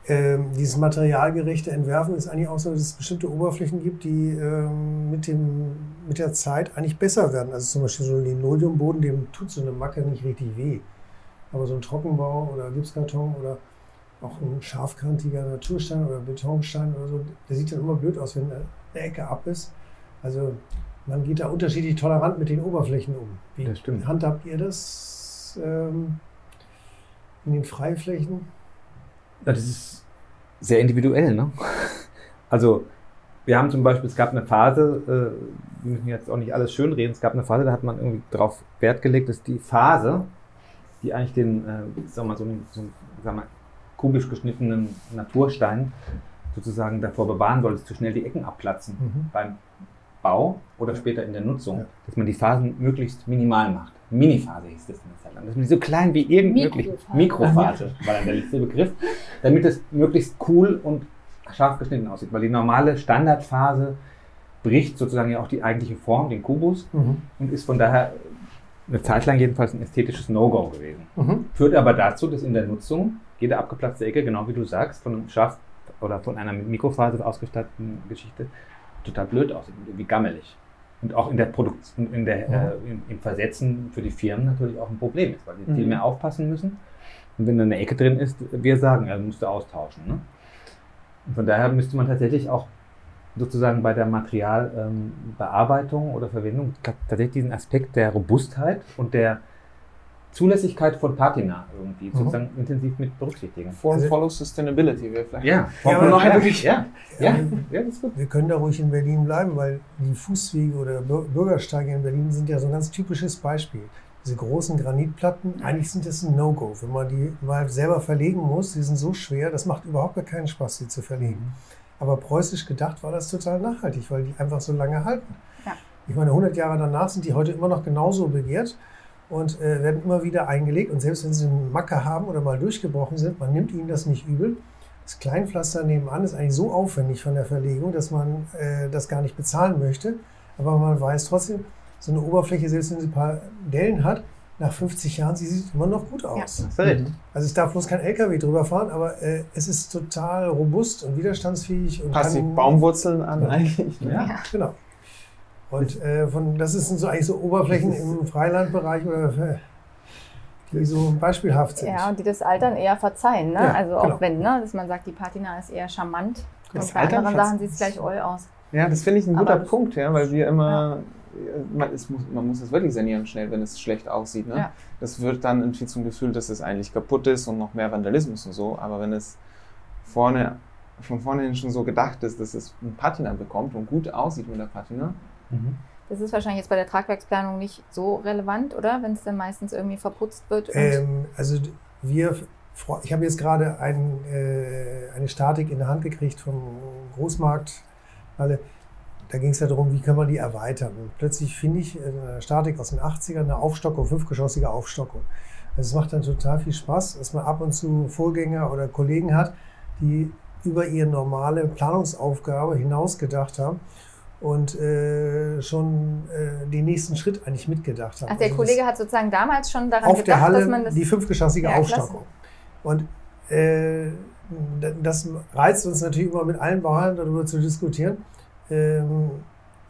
ähm, dieses materialgerechte Entwerfen ist eigentlich auch so, dass es bestimmte Oberflächen gibt, die ähm, mit, dem, mit der Zeit eigentlich besser werden. Also zum Beispiel so ein Linoleumboden, dem tut so eine Macke nicht richtig weh. Aber so ein Trockenbau oder Gipskarton oder auch ein scharfkantiger Naturstein oder Betonstein oder so, der sieht dann immer blöd aus, wenn eine Ecke ab ist. Also man geht da unterschiedlich tolerant mit den Oberflächen um. Wie das stimmt. handhabt ihr das ähm, in den Freiflächen? Ja, das ist sehr individuell. Ne? Also wir haben zum Beispiel, es gab eine Phase, äh, wir müssen jetzt auch nicht alles schönreden, es gab eine Phase, da hat man irgendwie darauf Wert gelegt, dass die Phase die eigentlich den, äh, sag mal, so einen, so einen sag mal, kubisch geschnittenen Naturstein sozusagen davor bewahren soll, dass zu schnell die Ecken abplatzen mhm. beim Bau oder später in der Nutzung, ja. dass man die Phasen möglichst minimal macht. Miniphase hieß das eine Zeit lang. Dass man die so klein wie irgend möglich, Mikrophase war dann der letzte Begriff, damit es möglichst cool und scharf geschnitten aussieht. Weil die normale Standardphase bricht sozusagen ja auch die eigentliche Form, den Kubus, mhm. und ist von daher eine Zeit lang jedenfalls ein ästhetisches No-Go gewesen. Mhm. Führt aber dazu, dass in der Nutzung jede abgeplatzte Ecke, genau wie du sagst, von einem Schaft oder von einer mit Mikrofaser ausgestatteten Geschichte total blöd aussieht, wie gammelig. Und auch in der Produktion, in der, mhm. äh, im, im, Versetzen für die Firmen natürlich auch ein Problem ist, weil sie mhm. viel mehr aufpassen müssen. Und wenn da eine Ecke drin ist, wir sagen, er musste austauschen. Ne? Und von daher müsste man tatsächlich auch sozusagen bei der Materialbearbeitung ähm, oder Verwendung tatsächlich diesen Aspekt der Robustheit und der Zulässigkeit von Patina irgendwie mhm. sozusagen intensiv mit berücksichtigen. For also, follow Sustainability wäre vielleicht. Ja, ja, aber noch ja, wirklich, ja, ja, ja, das ist gut. Wir können da ruhig in Berlin bleiben, weil die Fußwege oder Bürgersteige in Berlin sind ja so ein ganz typisches Beispiel. Diese großen Granitplatten, eigentlich sind das ein No-Go. Wenn man die mal selber verlegen muss, die sind so schwer, das macht überhaupt gar keinen Spaß, sie zu verlegen. Aber preußisch gedacht war das total nachhaltig, weil die einfach so lange halten. Ja. Ich meine, 100 Jahre danach sind die heute immer noch genauso begehrt und äh, werden immer wieder eingelegt. Und selbst wenn sie eine Macke haben oder mal durchgebrochen sind, man nimmt ihnen das nicht übel. Das Kleinpflaster nebenan ist eigentlich so aufwendig von der Verlegung, dass man äh, das gar nicht bezahlen möchte. Aber man weiß trotzdem, so eine Oberfläche, selbst wenn sie ein paar Dellen hat, nach 50 Jahren, sie sieht immer noch gut aus. Ja. Mhm. Also es darf bloß kein LKW drüber fahren, aber äh, es ist total robust und widerstandsfähig. Und Passt die Baumwurzeln an ja. eigentlich. Ne? Ja, genau. Und äh, von, das sind so eigentlich so Oberflächen im Freilandbereich oder äh, die so beispielhaft sind. Ja, und die das Altern eher verzeihen. Ne? Ja, also auch genau. wenn, ne, dass man sagt, die Patina ist eher charmant. Das und bei anderen Sachen sieht es gleich oll aus. Ja, das finde ich ein guter Punkt, ja, weil wir immer man, muss, man muss es wirklich sanieren schnell, wenn es schlecht aussieht. Ne? Ja. Das wird dann irgendwie zum Gefühl, dass es eigentlich kaputt ist und noch mehr Vandalismus und so. Aber wenn es vorne, von vornherein schon so gedacht ist, dass es ein Patina bekommt und gut aussieht mit der Patina. Mhm. Das ist wahrscheinlich jetzt bei der Tragwerksplanung nicht so relevant, oder? Wenn es dann meistens irgendwie verputzt wird? Ähm, also wir, ich habe jetzt gerade ein, äh, eine Statik in der Hand gekriegt vom Großmarkt. Alle da ging es ja darum, wie kann man die erweitern. Und plötzlich finde ich in der Statik aus den 80ern eine Aufstockung, fünfgeschossige Aufstockung. Also es macht dann total viel Spaß, dass man ab und zu Vorgänger oder Kollegen hat, die über ihre normale Planungsaufgabe hinausgedacht haben und äh, schon äh, den nächsten Schritt eigentlich mitgedacht haben. Ach, der also Kollege hat sozusagen damals schon daran auf gedacht, der Halle dass man das... die fünfgeschossige ja, Aufstockung. Und äh, das reizt uns natürlich immer mit allen Bauern darüber zu diskutieren. Ähm,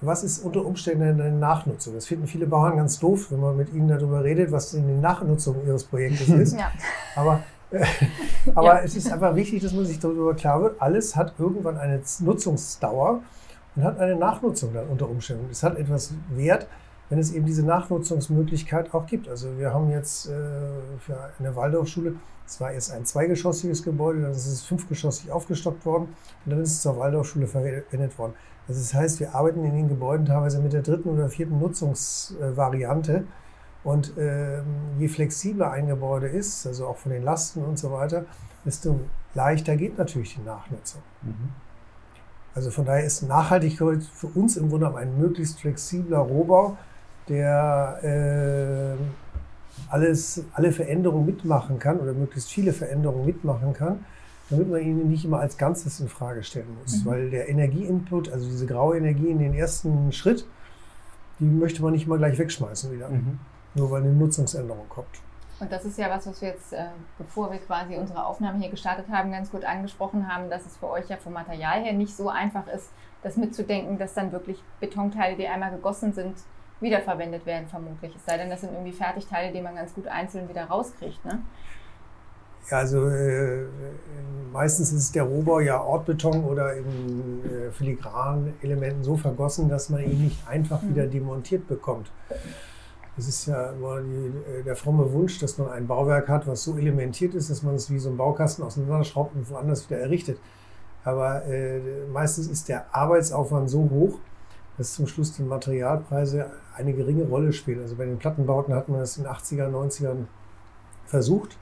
was ist unter Umständen eine Nachnutzung? Das finden viele Bauern ganz doof, wenn man mit ihnen darüber redet, was denn die Nachnutzung ihres Projektes ist. Ja. Aber, äh, aber ja. es ist einfach wichtig, dass man sich darüber klar wird, alles hat irgendwann eine Nutzungsdauer und hat eine Nachnutzung dann unter Umständen. Es hat etwas Wert, wenn es eben diese Nachnutzungsmöglichkeit auch gibt. Also wir haben jetzt äh, für eine Waldorfschule, es war erst ein zweigeschossiges Gebäude, dann ist es fünfgeschossig aufgestockt worden und dann ist es zur Waldorfschule verwendet worden. Also das heißt, wir arbeiten in den Gebäuden teilweise mit der dritten oder vierten Nutzungsvariante. Und ähm, je flexibler ein Gebäude ist, also auch von den Lasten und so weiter, desto leichter geht natürlich die Nachnutzung. Mhm. Also von daher ist Nachhaltigkeit für uns im Grunde ein möglichst flexibler Rohbau, der äh, alles, alle Veränderungen mitmachen kann oder möglichst viele Veränderungen mitmachen kann damit man ihn nicht immer als Ganzes in Frage stellen muss. Mhm. Weil der Energieinput, also diese graue Energie in den ersten Schritt, die möchte man nicht mal gleich wegschmeißen wieder. Mhm. Nur weil eine Nutzungsänderung kommt. Und das ist ja was, was wir jetzt, äh, bevor wir quasi unsere Aufnahme hier gestartet haben, ganz gut angesprochen haben, dass es für euch ja vom Material her nicht so einfach ist, das mitzudenken, dass dann wirklich Betonteile, die einmal gegossen sind, wiederverwendet werden, vermutlich. Es sei denn, das sind irgendwie Fertigteile, die man ganz gut einzeln wieder rauskriegt. Ne? Ja, also äh, meistens ist der Rohbau ja Ortbeton oder in äh, filigranen Elementen so vergossen, dass man ihn nicht einfach wieder mhm. demontiert bekommt. Das ist ja immer die, äh, der fromme Wunsch, dass man ein Bauwerk hat, was so elementiert ist, dass man es wie so ein Baukasten auseinanderschraubt und woanders wieder errichtet. Aber äh, meistens ist der Arbeitsaufwand so hoch, dass zum Schluss die Materialpreise eine geringe Rolle spielen. Also bei den Plattenbauten hat man das in den 80er, 90ern versucht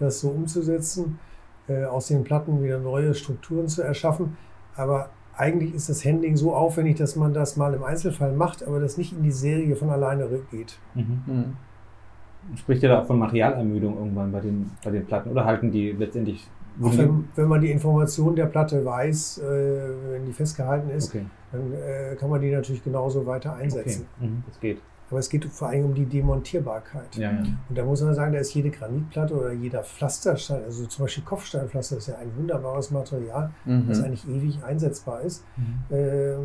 das so umzusetzen, äh, aus den Platten wieder neue Strukturen zu erschaffen. Aber eigentlich ist das Handling so aufwendig, dass man das mal im Einzelfall macht, aber das nicht in die Serie von alleine geht. Mhm. Mhm. Spricht ihr da auch von Materialermüdung irgendwann bei den, bei den Platten oder halten die letztendlich wenn, wenn, man die Information der Platte weiß, äh, wenn die festgehalten ist, okay. dann äh, kann man die natürlich genauso weiter einsetzen. Okay. Mhm, das geht. Aber es geht vor allem um die Demontierbarkeit. Ja, ja. Und da muss man sagen, da ist jede Granitplatte oder jeder Pflasterstein, also zum Beispiel Kopfsteinpflaster ist ja ein wunderbares Material, mhm. das eigentlich ewig einsetzbar ist, mhm. ähm,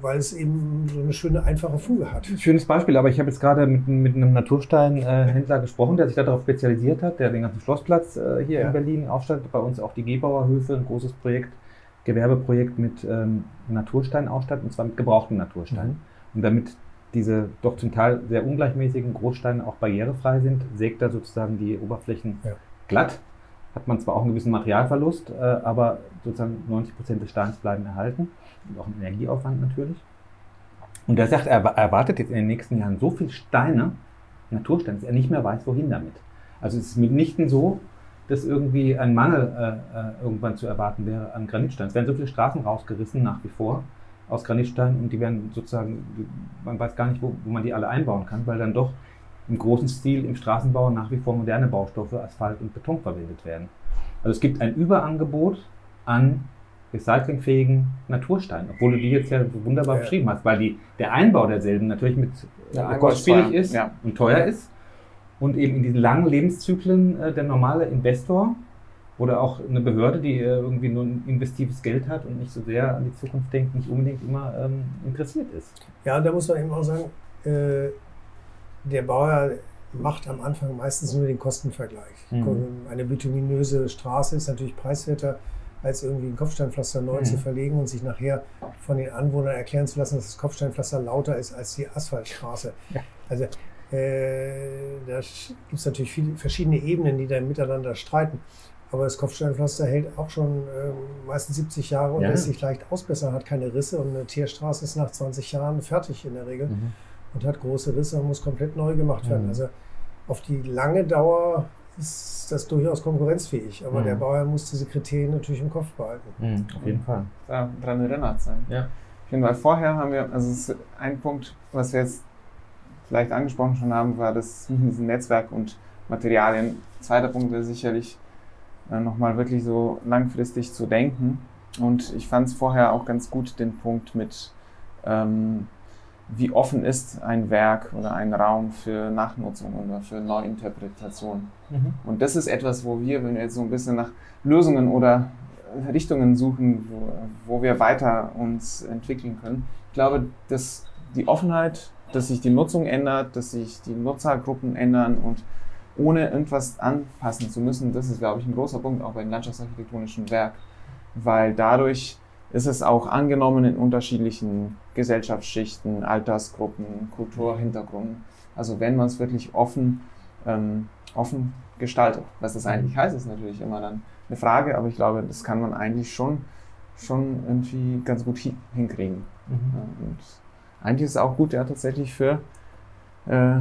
weil es eben so eine schöne, einfache Fuge hat. Schönes Beispiel, aber ich habe jetzt gerade mit, mit einem Natursteinhändler gesprochen, der sich darauf spezialisiert hat, der den ganzen Schlossplatz äh, hier ja. in Berlin aufstattet, bei uns auch die Gebauerhöfe, ein großes Projekt, Gewerbeprojekt mit ähm, Naturstein ausstattet, und zwar mit gebrauchten Naturstein. Mhm. Und damit diese doch zum Teil sehr ungleichmäßigen Großsteine auch barrierefrei sind, sägt er sozusagen die Oberflächen ja. glatt. Hat man zwar auch einen gewissen Materialverlust, äh, aber sozusagen 90 Prozent des Steins bleiben erhalten und auch ein Energieaufwand natürlich. Und er sagt, er erwartet jetzt in den nächsten Jahren so viel Steine, Natursteine, dass er nicht mehr weiß, wohin damit. Also es ist mitnichten so, dass irgendwie ein Mangel äh, äh irgendwann zu erwarten wäre an Granitstein. Es werden so viele Straßen rausgerissen nach wie vor aus Granitstein und die werden sozusagen, man weiß gar nicht, wo, wo man die alle einbauen kann, weil dann doch im großen Stil im Straßenbau nach wie vor moderne Baustoffe, Asphalt und Beton verwendet werden. Also es gibt ein Überangebot an recyclingfähigen Natursteinen, obwohl du die jetzt ja wunderbar ja. beschrieben hast, weil die, der Einbau derselben natürlich mit ja, kostspielig ist ja. und teuer ist und eben in diesen langen Lebenszyklen äh, der normale Investor oder auch eine Behörde, die äh, irgendwie nur ein investives Geld hat und nicht so sehr an die Zukunft denkt, nicht unbedingt immer ähm, interessiert ist. Ja, da muss man eben auch sagen, äh, der Bauer macht am Anfang meistens nur den Kostenvergleich. Mhm. Eine bituminöse Straße ist natürlich preiswerter, als irgendwie ein Kopfsteinpflaster neu mhm. zu verlegen und sich nachher von den Anwohnern erklären zu lassen, dass das Kopfsteinpflaster lauter ist als die Asphaltstraße. Ja. Also äh, da gibt es natürlich viele verschiedene Ebenen, die da miteinander streiten. Aber das Kopfsteinpflaster hält auch schon äh, meistens 70 Jahre und ja. lässt sich leicht ausbessern, hat keine Risse und eine Tierstraße ist nach 20 Jahren fertig in der Regel mhm. und hat große Risse und muss komplett neu gemacht werden. Mhm. Also auf die lange Dauer ist das durchaus konkurrenzfähig, aber mhm. der Bauer muss diese Kriterien natürlich im Kopf behalten. Mhm, auf jeden Fall. Daran erinnert sein. Ja. Auf jeden Fall vorher haben wir, also es ist ein Punkt, was wir jetzt vielleicht angesprochen schon haben, war das Netzwerk und Materialien. Zweiter Punkt wäre sicherlich äh, nochmal wirklich so langfristig zu denken. Und ich fand es vorher auch ganz gut, den Punkt mit, ähm, wie offen ist ein Werk oder ein Raum für Nachnutzung oder für Neuinterpretation. Mhm. Und das ist etwas, wo wir, wenn wir jetzt so ein bisschen nach Lösungen oder Richtungen suchen, wo, wo wir weiter uns entwickeln können. Ich glaube, dass die Offenheit, dass sich die Nutzung ändert, dass sich die Nutzergruppen ändern und ohne irgendwas anpassen zu müssen, das ist, glaube ich, ein großer Punkt auch beim landschaftsarchitektonischen Werk, weil dadurch ist es auch angenommen in unterschiedlichen Gesellschaftsschichten, Altersgruppen, Kulturhintergründen. Also wenn man es wirklich offen, ähm, offen gestaltet. Was das eigentlich heißt, ist natürlich immer dann eine Frage, aber ich glaube, das kann man eigentlich schon, schon irgendwie ganz gut hinkriegen. Mhm. und eigentlich ist es auch gut, ja, tatsächlich für äh,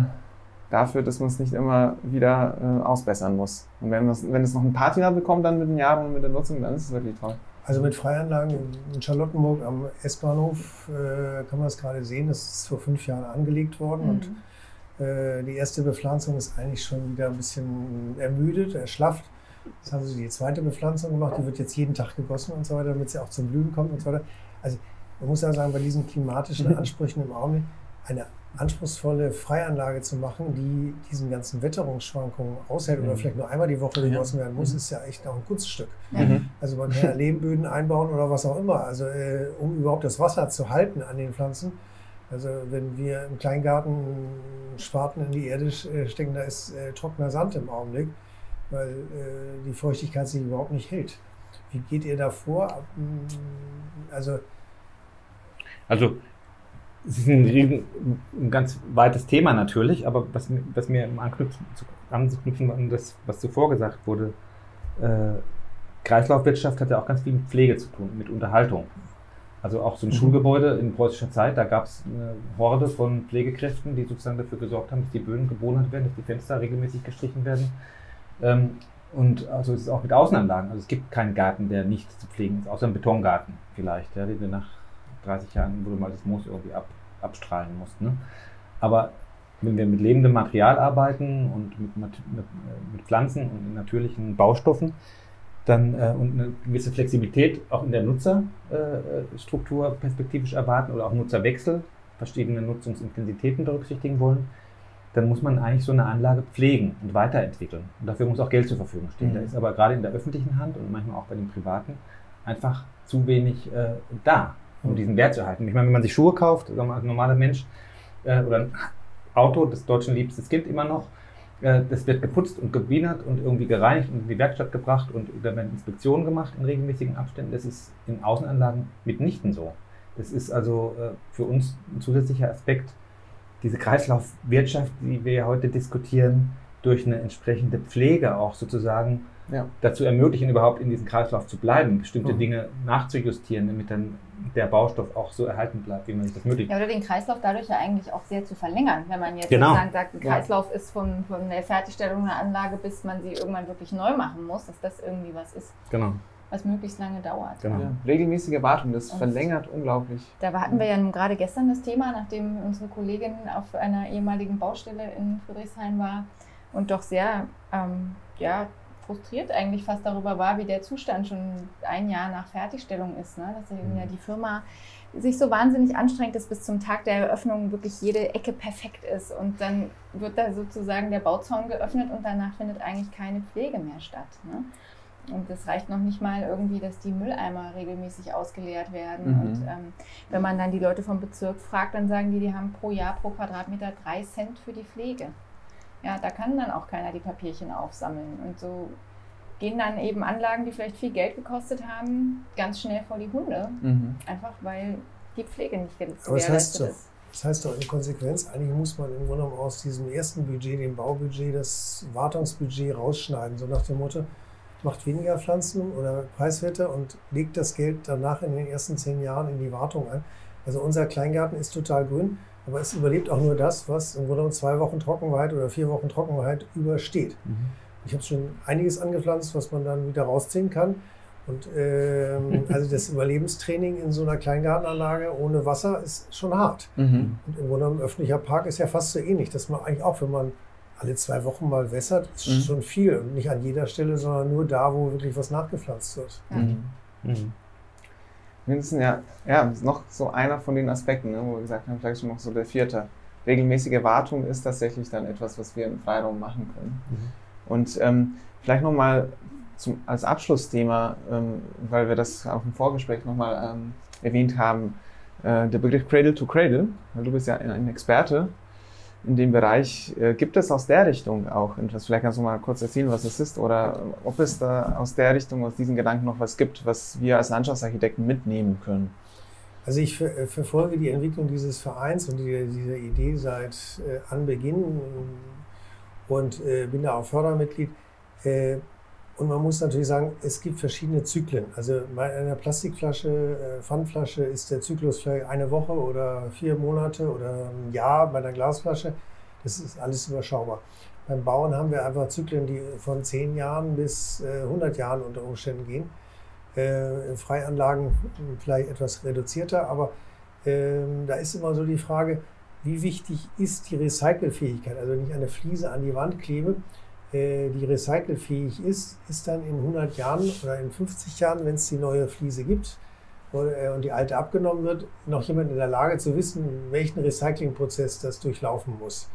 dafür, dass man es nicht immer wieder äh, ausbessern muss. Und wenn, wenn es noch ein Patina bekommt dann mit den Jahren und mit der Nutzung, dann ist es wirklich toll. Also mit Freianlagen in Charlottenburg am S-Bahnhof äh, kann man es gerade sehen. Das ist vor fünf Jahren angelegt worden mhm. und äh, die erste Bepflanzung ist eigentlich schon wieder ein bisschen ermüdet, erschlafft. Jetzt haben sie die zweite Bepflanzung gemacht, die wird jetzt jeden Tag gegossen und so weiter, damit sie auch zum Blühen kommt und so weiter. Also man muss ja sagen, bei diesen klimatischen. Ansprüchen im Augenblick, eine anspruchsvolle Freianlage zu machen, die diesen ganzen Wetterungsschwankungen aushält mhm. oder vielleicht nur einmal die Woche gegossen werden muss, mhm. ist ja echt auch ein Kunststück. Mhm. Also man kann ja Lehmböden einbauen oder was auch immer, also äh, um überhaupt das Wasser zu halten an den Pflanzen. Also wenn wir im Kleingarten Spaten in die Erde äh, stecken, da ist äh, trockener Sand im Augenblick, weil äh, die Feuchtigkeit sich überhaupt nicht hält. Wie geht ihr da vor? Also also es ist ein, riesen, ein ganz weites Thema natürlich, aber was, was mir im Anknüpfen, anzuknüpfen an das, was zuvor gesagt wurde, äh, Kreislaufwirtschaft hat ja auch ganz viel mit Pflege zu tun, mit Unterhaltung. Also auch so ein mhm. Schulgebäude in preußischer Zeit, da gab es eine Horde von Pflegekräften, die sozusagen dafür gesorgt haben, dass die Böden gebohnert werden, dass die Fenster regelmäßig gestrichen werden. Ähm, und also es ist auch mit Außenanlagen. Also es gibt keinen Garten, der nicht zu pflegen ist, außer ein Betongarten vielleicht, ja, den wir nach 30 Jahren, wo du mal das Moos irgendwie ab, abstrahlen musst. Ne? Aber wenn wir mit lebendem Material arbeiten und mit, mit, mit Pflanzen und natürlichen Baustoffen, dann äh, und eine gewisse Flexibilität auch in der Nutzerstruktur äh, perspektivisch erwarten oder auch Nutzerwechsel, verschiedene Nutzungsintensitäten berücksichtigen wollen, dann muss man eigentlich so eine Anlage pflegen und weiterentwickeln. Und dafür muss auch Geld zur Verfügung stehen. Mhm. Da ist aber gerade in der öffentlichen Hand und manchmal auch bei den Privaten einfach zu wenig äh, da um diesen Wert zu erhalten. Ich meine, wenn man sich Schuhe kauft, sagen wir, als normaler Mensch, äh, oder ein Auto, das deutschen liebstes Kind immer noch, äh, das wird geputzt und gebienert und irgendwie gereinigt und in die Werkstatt gebracht und da werden Inspektionen gemacht in regelmäßigen Abständen. Das ist in Außenanlagen mitnichten so. Das ist also äh, für uns ein zusätzlicher Aspekt, diese Kreislaufwirtschaft, die wir heute diskutieren, durch eine entsprechende Pflege auch sozusagen ja. dazu ermöglichen, überhaupt in diesem Kreislauf zu bleiben, bestimmte mhm. Dinge nachzujustieren, damit dann der Baustoff auch so erhalten bleibt, wie man sich das möglich Ja, oder den Kreislauf dadurch ja eigentlich auch sehr zu verlängern, wenn man jetzt genau. sozusagen sagt, ein Kreislauf ja. ist von, von der Fertigstellung einer Anlage, bis man sie irgendwann wirklich neu machen muss, dass das irgendwie was ist. Genau was möglichst lange dauert. Genau. Ja, regelmäßige Wartung, das und verlängert unglaublich. Da hatten wir ja nun gerade gestern das Thema, nachdem unsere Kollegin auf einer ehemaligen Baustelle in Friedrichshain war und doch sehr ähm, ja, frustriert eigentlich fast darüber war, wie der Zustand schon ein Jahr nach Fertigstellung ist. Ne? Dass ja mhm. die Firma sich so wahnsinnig anstrengt, dass bis zum Tag der Eröffnung wirklich jede Ecke perfekt ist. Und dann wird da sozusagen der Bauzaun geöffnet und danach findet eigentlich keine Pflege mehr statt. Ne? Und es reicht noch nicht mal irgendwie, dass die Mülleimer regelmäßig ausgeleert werden. Mhm. Und ähm, wenn man dann die Leute vom Bezirk fragt, dann sagen die, die haben pro Jahr, pro Quadratmeter drei Cent für die Pflege. Ja, da kann dann auch keiner die Papierchen aufsammeln. Und so gehen dann eben Anlagen, die vielleicht viel Geld gekostet haben, ganz schnell vor die Hunde. Mhm. Einfach weil die Pflege nicht gewährleistet ist. Das heißt doch in Konsequenz, eigentlich muss man im Grunde genommen aus diesem ersten Budget, dem Baubudget, das Wartungsbudget rausschneiden. So nach dem Motto, macht weniger Pflanzen oder preiswerter und legt das Geld danach in den ersten zehn Jahren in die Wartung ein. Also unser Kleingarten ist total grün. Aber es überlebt auch nur das, was im Grunde zwei Wochen Trockenheit oder vier Wochen Trockenheit übersteht. Mhm. Ich habe schon einiges angepflanzt, was man dann wieder rausziehen kann. Und ähm, also das Überlebenstraining in so einer Kleingartenanlage ohne Wasser ist schon hart. Mhm. Und im Grunde ein öffentlicher Park ist ja fast so ähnlich, dass man eigentlich auch, wenn man alle zwei Wochen mal wässert, ist mhm. schon viel. Und nicht an jeder Stelle, sondern nur da, wo wirklich was nachgepflanzt wird. Mhm. Mindestens ja, ja, noch so einer von den Aspekten, ne, wo wir gesagt haben, vielleicht schon noch so der vierte. Regelmäßige Wartung ist tatsächlich dann etwas, was wir im Freiraum machen können. Mhm. Und ähm, vielleicht nochmal als Abschlussthema, ähm, weil wir das auch im Vorgespräch nochmal ähm, erwähnt haben, äh, der Begriff Cradle to Cradle, weil du bist ja ein Experte in dem Bereich. Äh, gibt es aus der Richtung auch etwas? Vielleicht kannst du mal kurz erzählen, was es ist oder ob es da aus der Richtung, aus diesen Gedanken noch was gibt, was wir als Landschaftsarchitekten mitnehmen können. Also ich ver verfolge die Entwicklung dieses Vereins und die, dieser Idee seit äh, Anbeginn und äh, bin da auch Fördermitglied. Äh, und man muss natürlich sagen, es gibt verschiedene Zyklen. Also bei einer Plastikflasche, äh, Pfandflasche ist der Zyklus vielleicht eine Woche oder vier Monate oder ein Jahr. Bei einer Glasflasche, das ist alles überschaubar. Beim Bauen haben wir einfach Zyklen, die von zehn Jahren bis äh, 100 Jahren unter Umständen gehen. Äh, in Freianlagen vielleicht etwas reduzierter, aber ähm, da ist immer so die Frage, wie wichtig ist die Recycelfähigkeit? Also wenn ich eine Fliese an die Wand klebe, äh, die recycelfähig ist, ist dann in 100 Jahren oder in 50 Jahren, wenn es die neue Fliese gibt äh, und die alte abgenommen wird, noch jemand in der Lage zu wissen, welchen Recyclingprozess das durchlaufen muss.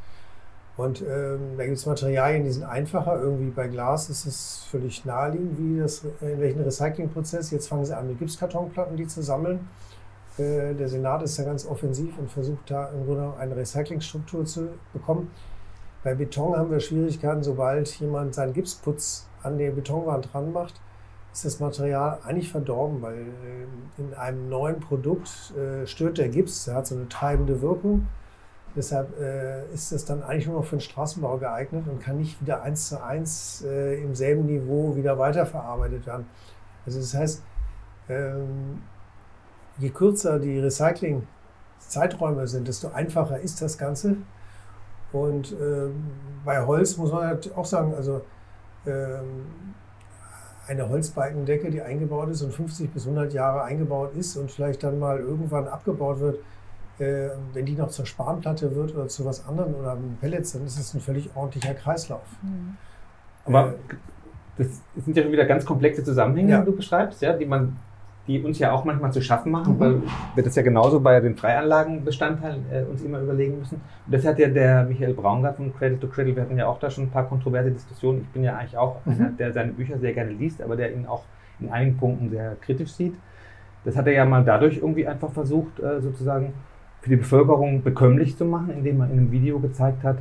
Und ähm, da gibt es Materialien, die sind einfacher. Irgendwie bei Glas ist es völlig naheliegend, wie das, in welchen Recyclingprozess. Jetzt fangen sie an, mit Gipskartonplatten die zu sammeln. Äh, der Senat ist ja ganz offensiv und versucht da im Grunde eine Recyclingstruktur zu bekommen. Bei Beton haben wir Schwierigkeiten, sobald jemand seinen Gipsputz an der Betonwand dran macht, ist das Material eigentlich verdorben, weil äh, in einem neuen Produkt äh, stört der Gips, der hat so eine treibende Wirkung. Deshalb äh, ist es dann eigentlich nur noch für den Straßenbau geeignet und kann nicht wieder eins zu eins im selben Niveau wieder weiterverarbeitet werden. Also das heißt, ähm, je kürzer die Recycling-Zeiträume sind, desto einfacher ist das Ganze. Und äh, bei Holz muss man halt auch sagen, also ähm, eine Holzbalkendecke, die eingebaut ist und 50 bis 100 Jahre eingebaut ist und vielleicht dann mal irgendwann abgebaut wird, äh, wenn die noch zur Spanplatte wird oder zu was anderem oder Pellets, dann ist es ein völlig ordentlicher Kreislauf. Mhm. Aber äh, das sind ja schon wieder ganz komplexe Zusammenhänge, ja. die du beschreibst, ja, die man die uns ja auch manchmal zu schaffen machen, mhm. weil wir das ja genauso bei den Freianlagenbestandteilen äh, uns immer überlegen müssen. Und das hat ja der Michael Braungart von Cradle to Cradle, wir hatten ja auch da schon ein paar kontroverse Diskussionen. Ich bin ja eigentlich auch mhm. einer, der seine Bücher sehr gerne liest, aber der ihn auch in einigen Punkten sehr kritisch sieht. Das hat er ja mal dadurch irgendwie einfach versucht, äh, sozusagen für die Bevölkerung bekömmlich zu machen, indem er in einem Video gezeigt hat,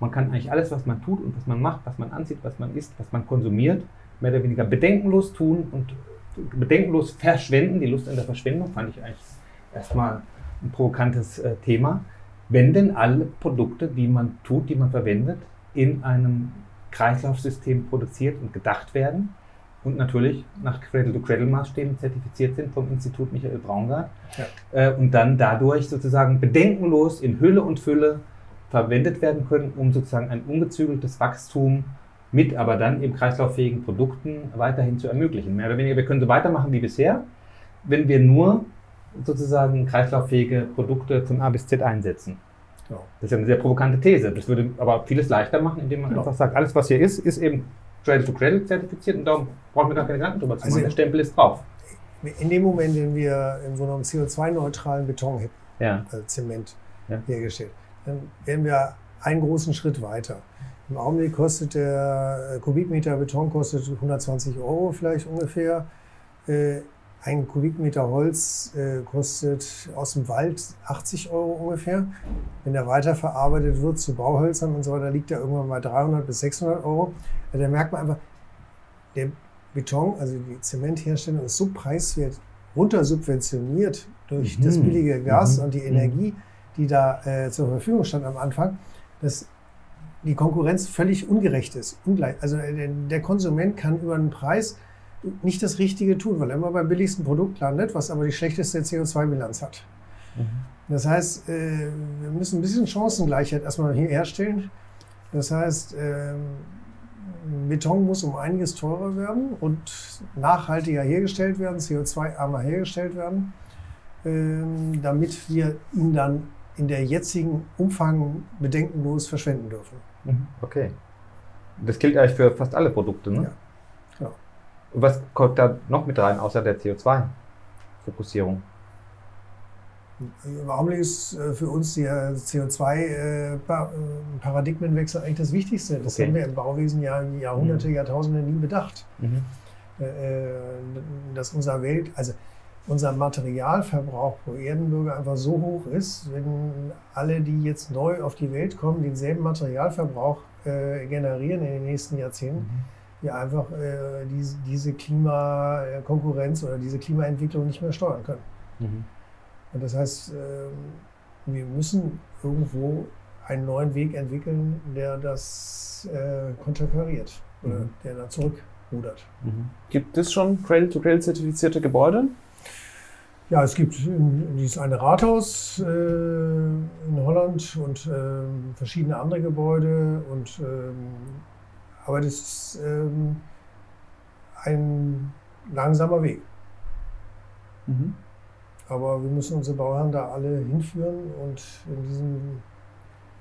man kann eigentlich alles, was man tut und was man macht, was man anzieht, was man isst, was man konsumiert, mehr oder weniger bedenkenlos tun und bedenkenlos verschwenden. Die Lust an der Verschwendung fand ich eigentlich erstmal ein provokantes äh, Thema. Wenn denn alle Produkte, die man tut, die man verwendet, in einem Kreislaufsystem produziert und gedacht werden und natürlich nach Cradle-to-Cradle-Maßstäben zertifiziert sind vom Institut Michael Braungart ja. äh, und dann dadurch sozusagen bedenkenlos in Hülle und Fülle verwendet werden können, um sozusagen ein ungezügeltes Wachstum mit aber dann eben kreislauffähigen Produkten weiterhin zu ermöglichen. Mehr oder weniger, wir können so weitermachen wie bisher, wenn wir nur sozusagen kreislauffähige Produkte von A bis Z einsetzen. Ja. Das ist ja eine sehr provokante These. Das würde aber vieles leichter machen, indem man genau. einfach sagt, alles was hier ist, ist eben Cradle to Cradle zertifiziert und darum brauchen wir gar keine Gedanken drüber zu also machen. Also der Stempel ist drauf. In dem Moment, wenn wir im Grunde genommen CO2-neutralen Beton hätten, ja. also Zement ja. hergestellt, dann wären wir einen großen Schritt weiter. Im Augenblick kostet der äh, Kubikmeter Beton kostet 120 Euro vielleicht ungefähr. Äh, ein Kubikmeter Holz äh, kostet aus dem Wald 80 Euro ungefähr. Wenn er weiterverarbeitet wird zu Bauhölzern und so weiter, liegt er irgendwann bei 300 bis 600 Euro. Also da merkt man einfach, der Beton, also die Zementherstellung ist so preiswert runtersubventioniert durch mhm. das billige Gas mhm. und die Energie, die da äh, zur Verfügung stand am Anfang, dass die Konkurrenz völlig ungerecht ist. Ungleich. Also äh, der Konsument kann über einen Preis nicht das Richtige tun, weil er immer beim billigsten Produkt landet, was aber die schlechteste CO2-Bilanz hat. Mhm. Das heißt, äh, wir müssen ein bisschen Chancengleichheit erstmal hier herstellen. Das heißt, ähm, Beton muss um einiges teurer werden und nachhaltiger hergestellt werden, CO2-armer hergestellt werden, ähm, damit wir ihn dann in der jetzigen Umfang bedenkenlos verschwenden dürfen. Mhm. Okay. Das gilt eigentlich für fast alle Produkte, ne? Ja. Genau. Was kommt da noch mit rein, außer der CO2? Fokussierung? Im Augenblick ist äh, für uns der CO2-Paradigmenwechsel äh, eigentlich das Wichtigste. Das okay. haben wir im Bauwesen ja Jahrhunderte, mhm. Jahrtausende nie bedacht. Mhm. Dass unser Welt, also unser Materialverbrauch pro Erdenbürger einfach so hoch ist, wenn alle, die jetzt neu auf die Welt kommen, denselben Materialverbrauch äh, generieren in den nächsten Jahrzehnten, mhm. wir einfach äh, diese, diese Klimakonkurrenz oder diese Klimaentwicklung nicht mehr steuern können. Mhm. Und das heißt, äh, wir müssen irgendwo einen neuen Weg entwickeln, der das äh, konterkariert oder mhm. der da zurückrudert. Mhm. Gibt es schon Cradle-to-Cradle-zertifizierte Gebäude? Ja, es gibt dieses eine Rathaus äh, in Holland und äh, verschiedene andere Gebäude. Und, ähm, aber das ist ähm, ein langsamer Weg. Mhm. Aber wir müssen unsere Bauherren da alle hinführen und in diesem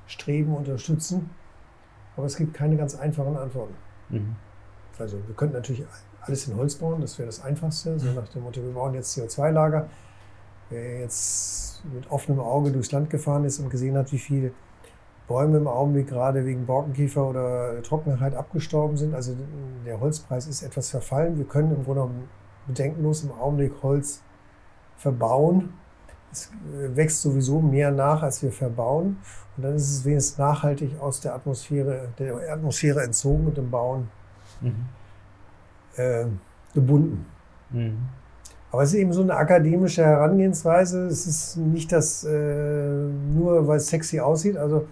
Streben unterstützen. Aber es gibt keine ganz einfachen Antworten. Mhm. Also wir könnten natürlich alles in Holz bauen, das wäre das Einfachste. So nach dem Motto, wir bauen jetzt CO2-Lager. Wer jetzt mit offenem Auge durchs Land gefahren ist und gesehen hat, wie viele Bäume im Augenblick gerade wegen Borkenkäfer oder Trockenheit abgestorben sind. Also der Holzpreis ist etwas verfallen. Wir können im Grunde genommen bedenkenlos im Augenblick Holz verbauen. Es äh, wächst sowieso mehr nach, als wir verbauen. Und dann ist es wenigstens nachhaltig aus der Atmosphäre, der Atmosphäre entzogen und im Bauen mhm. äh, gebunden. Mhm. Aber es ist eben so eine akademische Herangehensweise. Es ist nicht das äh, nur, weil es sexy aussieht. Also,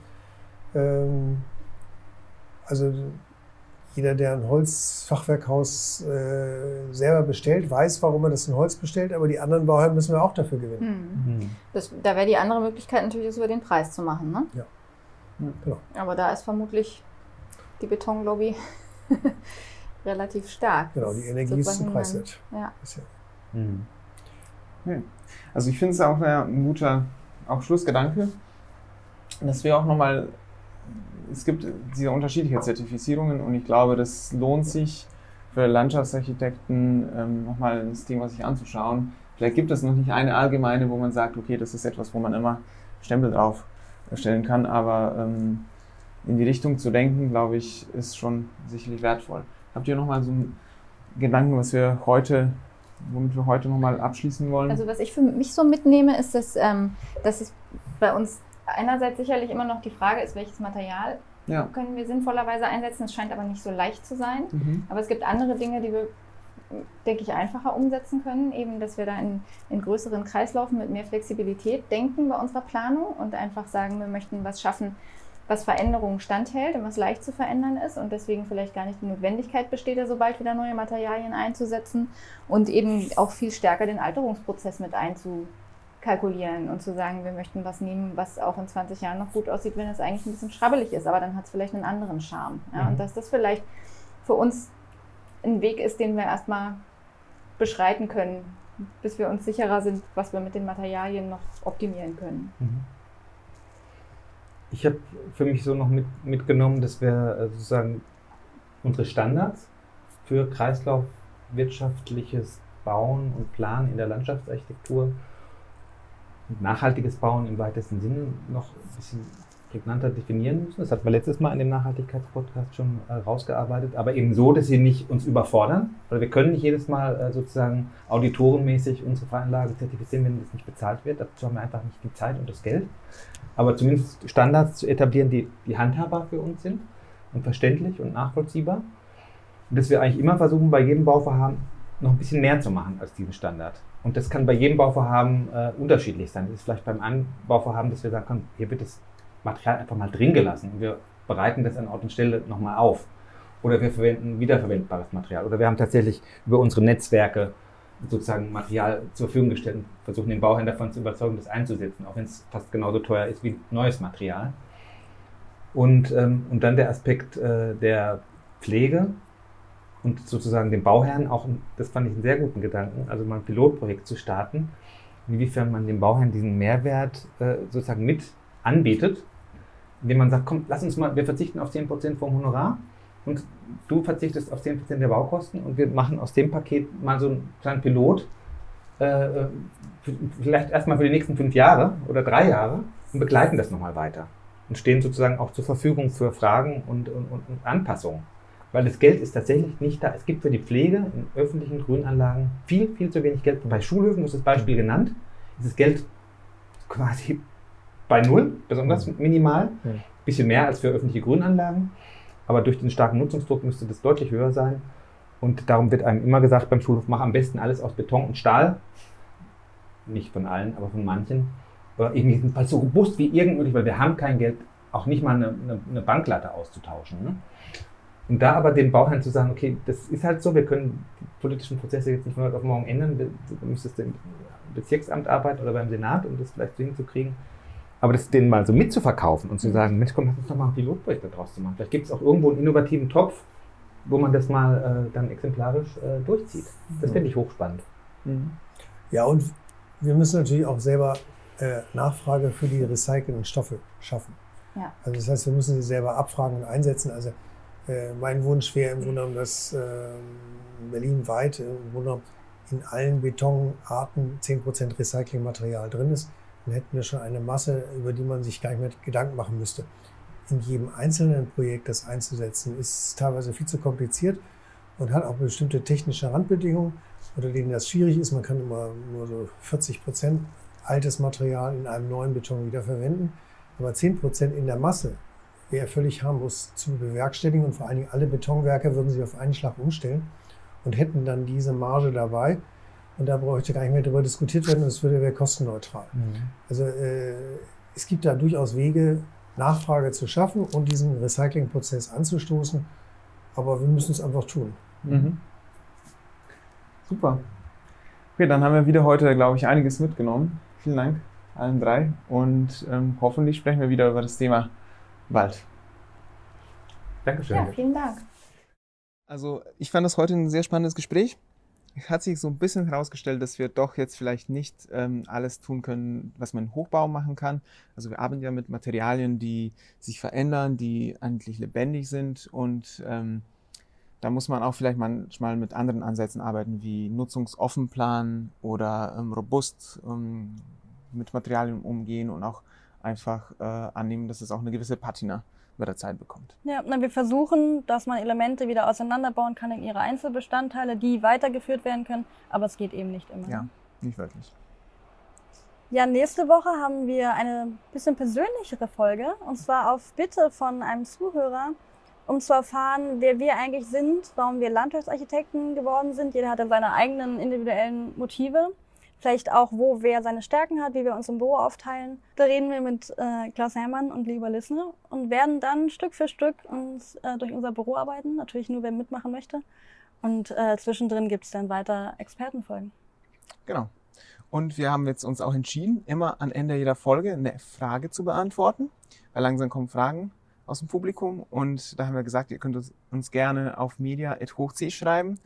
ähm, also jeder, der ein Holzfachwerkhaus äh, selber bestellt, weiß, warum er das in Holz bestellt, aber die anderen Bauherren müssen wir auch dafür gewinnen. Hm. Mhm. Das, da wäre die andere Möglichkeit natürlich, es über den Preis zu machen. Ne? Ja. Genau. Aber da ist vermutlich die Betonlobby relativ stark. Genau, die Energie ist zu preiswert. Ja. Mhm. Also ich finde es auch ein guter auch Schlussgedanke, dass wir auch nochmal, es gibt diese unterschiedlichen Zertifizierungen und ich glaube, das lohnt sich für Landschaftsarchitekten ähm, nochmal das Thema sich anzuschauen. Vielleicht gibt es noch nicht eine allgemeine, wo man sagt, okay, das ist etwas, wo man immer Stempel drauf stellen kann, aber ähm, in die Richtung zu denken, glaube ich, ist schon sicherlich wertvoll. Habt ihr nochmal so einen Gedanken, was wir heute womit wir heute nochmal abschließen wollen? Also was ich für mich so mitnehme, ist, dass, ähm, dass es bei uns einerseits sicherlich immer noch die Frage ist, welches Material ja. können wir sinnvollerweise einsetzen. Es scheint aber nicht so leicht zu sein. Mhm. Aber es gibt andere Dinge, die wir, denke ich, einfacher umsetzen können. Eben, dass wir da in, in größeren Kreislaufen mit mehr Flexibilität denken bei unserer Planung und einfach sagen, wir möchten was schaffen, was Veränderungen standhält und was leicht zu verändern ist und deswegen vielleicht gar nicht die Notwendigkeit besteht, ja sobald wieder neue Materialien einzusetzen und eben auch viel stärker den Alterungsprozess mit einzukalkulieren und zu sagen, wir möchten was nehmen, was auch in 20 Jahren noch gut aussieht, wenn es eigentlich ein bisschen schrabbelig ist, aber dann hat es vielleicht einen anderen Charme. Ja? Mhm. Und dass das vielleicht für uns ein Weg ist, den wir erstmal beschreiten können, bis wir uns sicherer sind, was wir mit den Materialien noch optimieren können. Mhm ich habe für mich so noch mit, mitgenommen, dass wir äh, sozusagen unsere Standards für kreislaufwirtschaftliches Bauen und Planen in der Landschaftsarchitektur und nachhaltiges Bauen im weitesten Sinne noch ein bisschen prägnanter definieren müssen. Das hatten wir letztes Mal in dem Nachhaltigkeitspodcast schon äh, rausgearbeitet, aber eben so, dass sie nicht uns überfordern. Weil wir können nicht jedes Mal äh, sozusagen auditorenmäßig unsere Veranlagen zertifizieren, wenn das nicht bezahlt wird. Dazu haben wir einfach nicht die Zeit und das Geld aber zumindest Standards zu etablieren, die, die handhabbar für uns sind und verständlich und nachvollziehbar. Und dass wir eigentlich immer versuchen, bei jedem Bauvorhaben noch ein bisschen mehr zu machen als diesen Standard. Und das kann bei jedem Bauvorhaben äh, unterschiedlich sein. Das ist vielleicht beim einen Bauvorhaben, dass wir sagen können, hier wird das Material einfach mal drin gelassen und wir bereiten das an Ort und Stelle nochmal auf. Oder wir verwenden wiederverwendbares Material. Oder wir haben tatsächlich über unsere Netzwerke sozusagen Material zur Verfügung gestellt und versuchen den Bauherrn davon zu überzeugen, das einzusetzen, auch wenn es fast genauso teuer ist wie neues Material. Und, ähm, und dann der Aspekt äh, der Pflege und sozusagen dem Bauherrn auch, das fand ich einen sehr guten Gedanken, also mal ein Pilotprojekt zu starten, inwiefern man dem Bauherrn diesen Mehrwert äh, sozusagen mit anbietet, indem man sagt, komm, lass uns mal, wir verzichten auf 10% vom Honorar und du verzichtest auf 10% der Baukosten und wir machen aus dem Paket mal so einen kleinen Pilot äh, vielleicht erstmal für die nächsten fünf Jahre oder drei Jahre und begleiten das nochmal weiter und stehen sozusagen auch zur Verfügung für Fragen und, und, und Anpassungen. Weil das Geld ist tatsächlich nicht da. Es gibt für die Pflege in öffentlichen Grünanlagen viel, viel zu wenig Geld. Bei Schulhöfen, das ist das Beispiel genannt, ist das Geld quasi bei Null, besonders minimal. Ein bisschen mehr als für öffentliche Grünanlagen. Aber durch den starken Nutzungsdruck müsste das deutlich höher sein. Und darum wird einem immer gesagt beim Schulhof, mach am besten alles aus Beton und Stahl. Nicht von allen, aber von manchen oder jedenfalls so robust wie irgend möglich, weil wir haben kein Geld, auch nicht mal eine, eine, eine Banklatte auszutauschen. Ne? Und da aber dem Bauherrn zu sagen, okay, das ist halt so, wir können die politischen Prozesse jetzt nicht von heute auf morgen ändern, du müsstest im Bezirksamt arbeiten oder beim Senat, um das vielleicht so hinzukriegen. Aber das denen mal so mitzuverkaufen und zu mhm. sagen, Mensch, komm, lass uns doch mal ein Pilotprojekt daraus zu machen. Vielleicht gibt es auch irgendwo einen innovativen Topf, wo man das mal äh, dann exemplarisch äh, durchzieht. Das finde ich hochspannend. Mhm. Ja, und wir müssen natürlich auch selber äh, Nachfrage für die recycelten Stoffe schaffen. Ja. Also das heißt, wir müssen sie selber abfragen und einsetzen. Also äh, mein Wunsch wäre im Grunde genommen, dass äh, Berlin weit im Grunde genommen in allen Betonarten 10% Recyclingmaterial drin ist. Dann hätten wir schon eine Masse, über die man sich gar nicht mehr Gedanken machen müsste. In jedem einzelnen Projekt das einzusetzen, ist teilweise viel zu kompliziert und hat auch bestimmte technische Randbedingungen, unter denen das schwierig ist. Man kann immer nur so 40 Prozent altes Material in einem neuen Beton wiederverwenden. Aber 10% in der Masse wäre völlig harmlos zu bewerkstelligen und vor allen Dingen alle Betonwerke würden sich auf einen Schlag umstellen und hätten dann diese Marge dabei. Und da bräuchte gar nicht mehr darüber diskutiert werden und es würde wäre kostenneutral. Mhm. Also äh, es gibt da durchaus Wege, Nachfrage zu schaffen und diesen Recyclingprozess anzustoßen. Aber wir müssen es einfach tun. Mhm. Super. Okay, dann haben wir wieder heute, glaube ich, einiges mitgenommen. Vielen Dank allen drei und ähm, hoffentlich sprechen wir wieder über das Thema Wald. Dankeschön. Ja, vielen Dank. Also ich fand das heute ein sehr spannendes Gespräch. Es hat sich so ein bisschen herausgestellt, dass wir doch jetzt vielleicht nicht ähm, alles tun können, was man im Hochbau machen kann. Also wir arbeiten ja mit Materialien, die sich verändern, die eigentlich lebendig sind und ähm, da muss man auch vielleicht manchmal mit anderen Ansätzen arbeiten, wie Nutzungsoffenplan oder ähm, robust ähm, mit Materialien umgehen und auch einfach äh, annehmen, dass es auch eine gewisse Patina mit der Zeit bekommt. Ja, na, wir versuchen, dass man Elemente wieder auseinanderbauen kann in ihre Einzelbestandteile, die weitergeführt werden können, aber es geht eben nicht immer. Ja, nicht wirklich. Ja, nächste Woche haben wir eine bisschen persönlichere Folge und zwar auf Bitte von einem Zuhörer um zu erfahren, wer wir eigentlich sind, warum wir Landschaftsarchitekten geworden sind. Jeder hat ja seine eigenen individuellen Motive. Vielleicht auch, wo wer seine Stärken hat, wie wir uns im Büro aufteilen. Da reden wir mit äh, Klaus Hermann und Lieber Lissner und werden dann Stück für Stück uns äh, durch unser Büro arbeiten. Natürlich nur, wer mitmachen möchte. Und äh, zwischendrin gibt es dann weiter Expertenfolgen. Genau. Und wir haben jetzt uns auch entschieden, immer am Ende jeder Folge eine Frage zu beantworten, weil langsam kommen Fragen aus dem Publikum und da haben wir gesagt, ihr könnt uns gerne auf media.hochc schreiben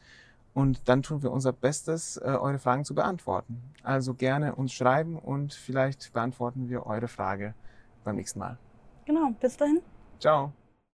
und dann tun wir unser Bestes, äh, eure Fragen zu beantworten. Also gerne uns schreiben und vielleicht beantworten wir eure Frage beim nächsten Mal. Genau, bis dahin. Ciao.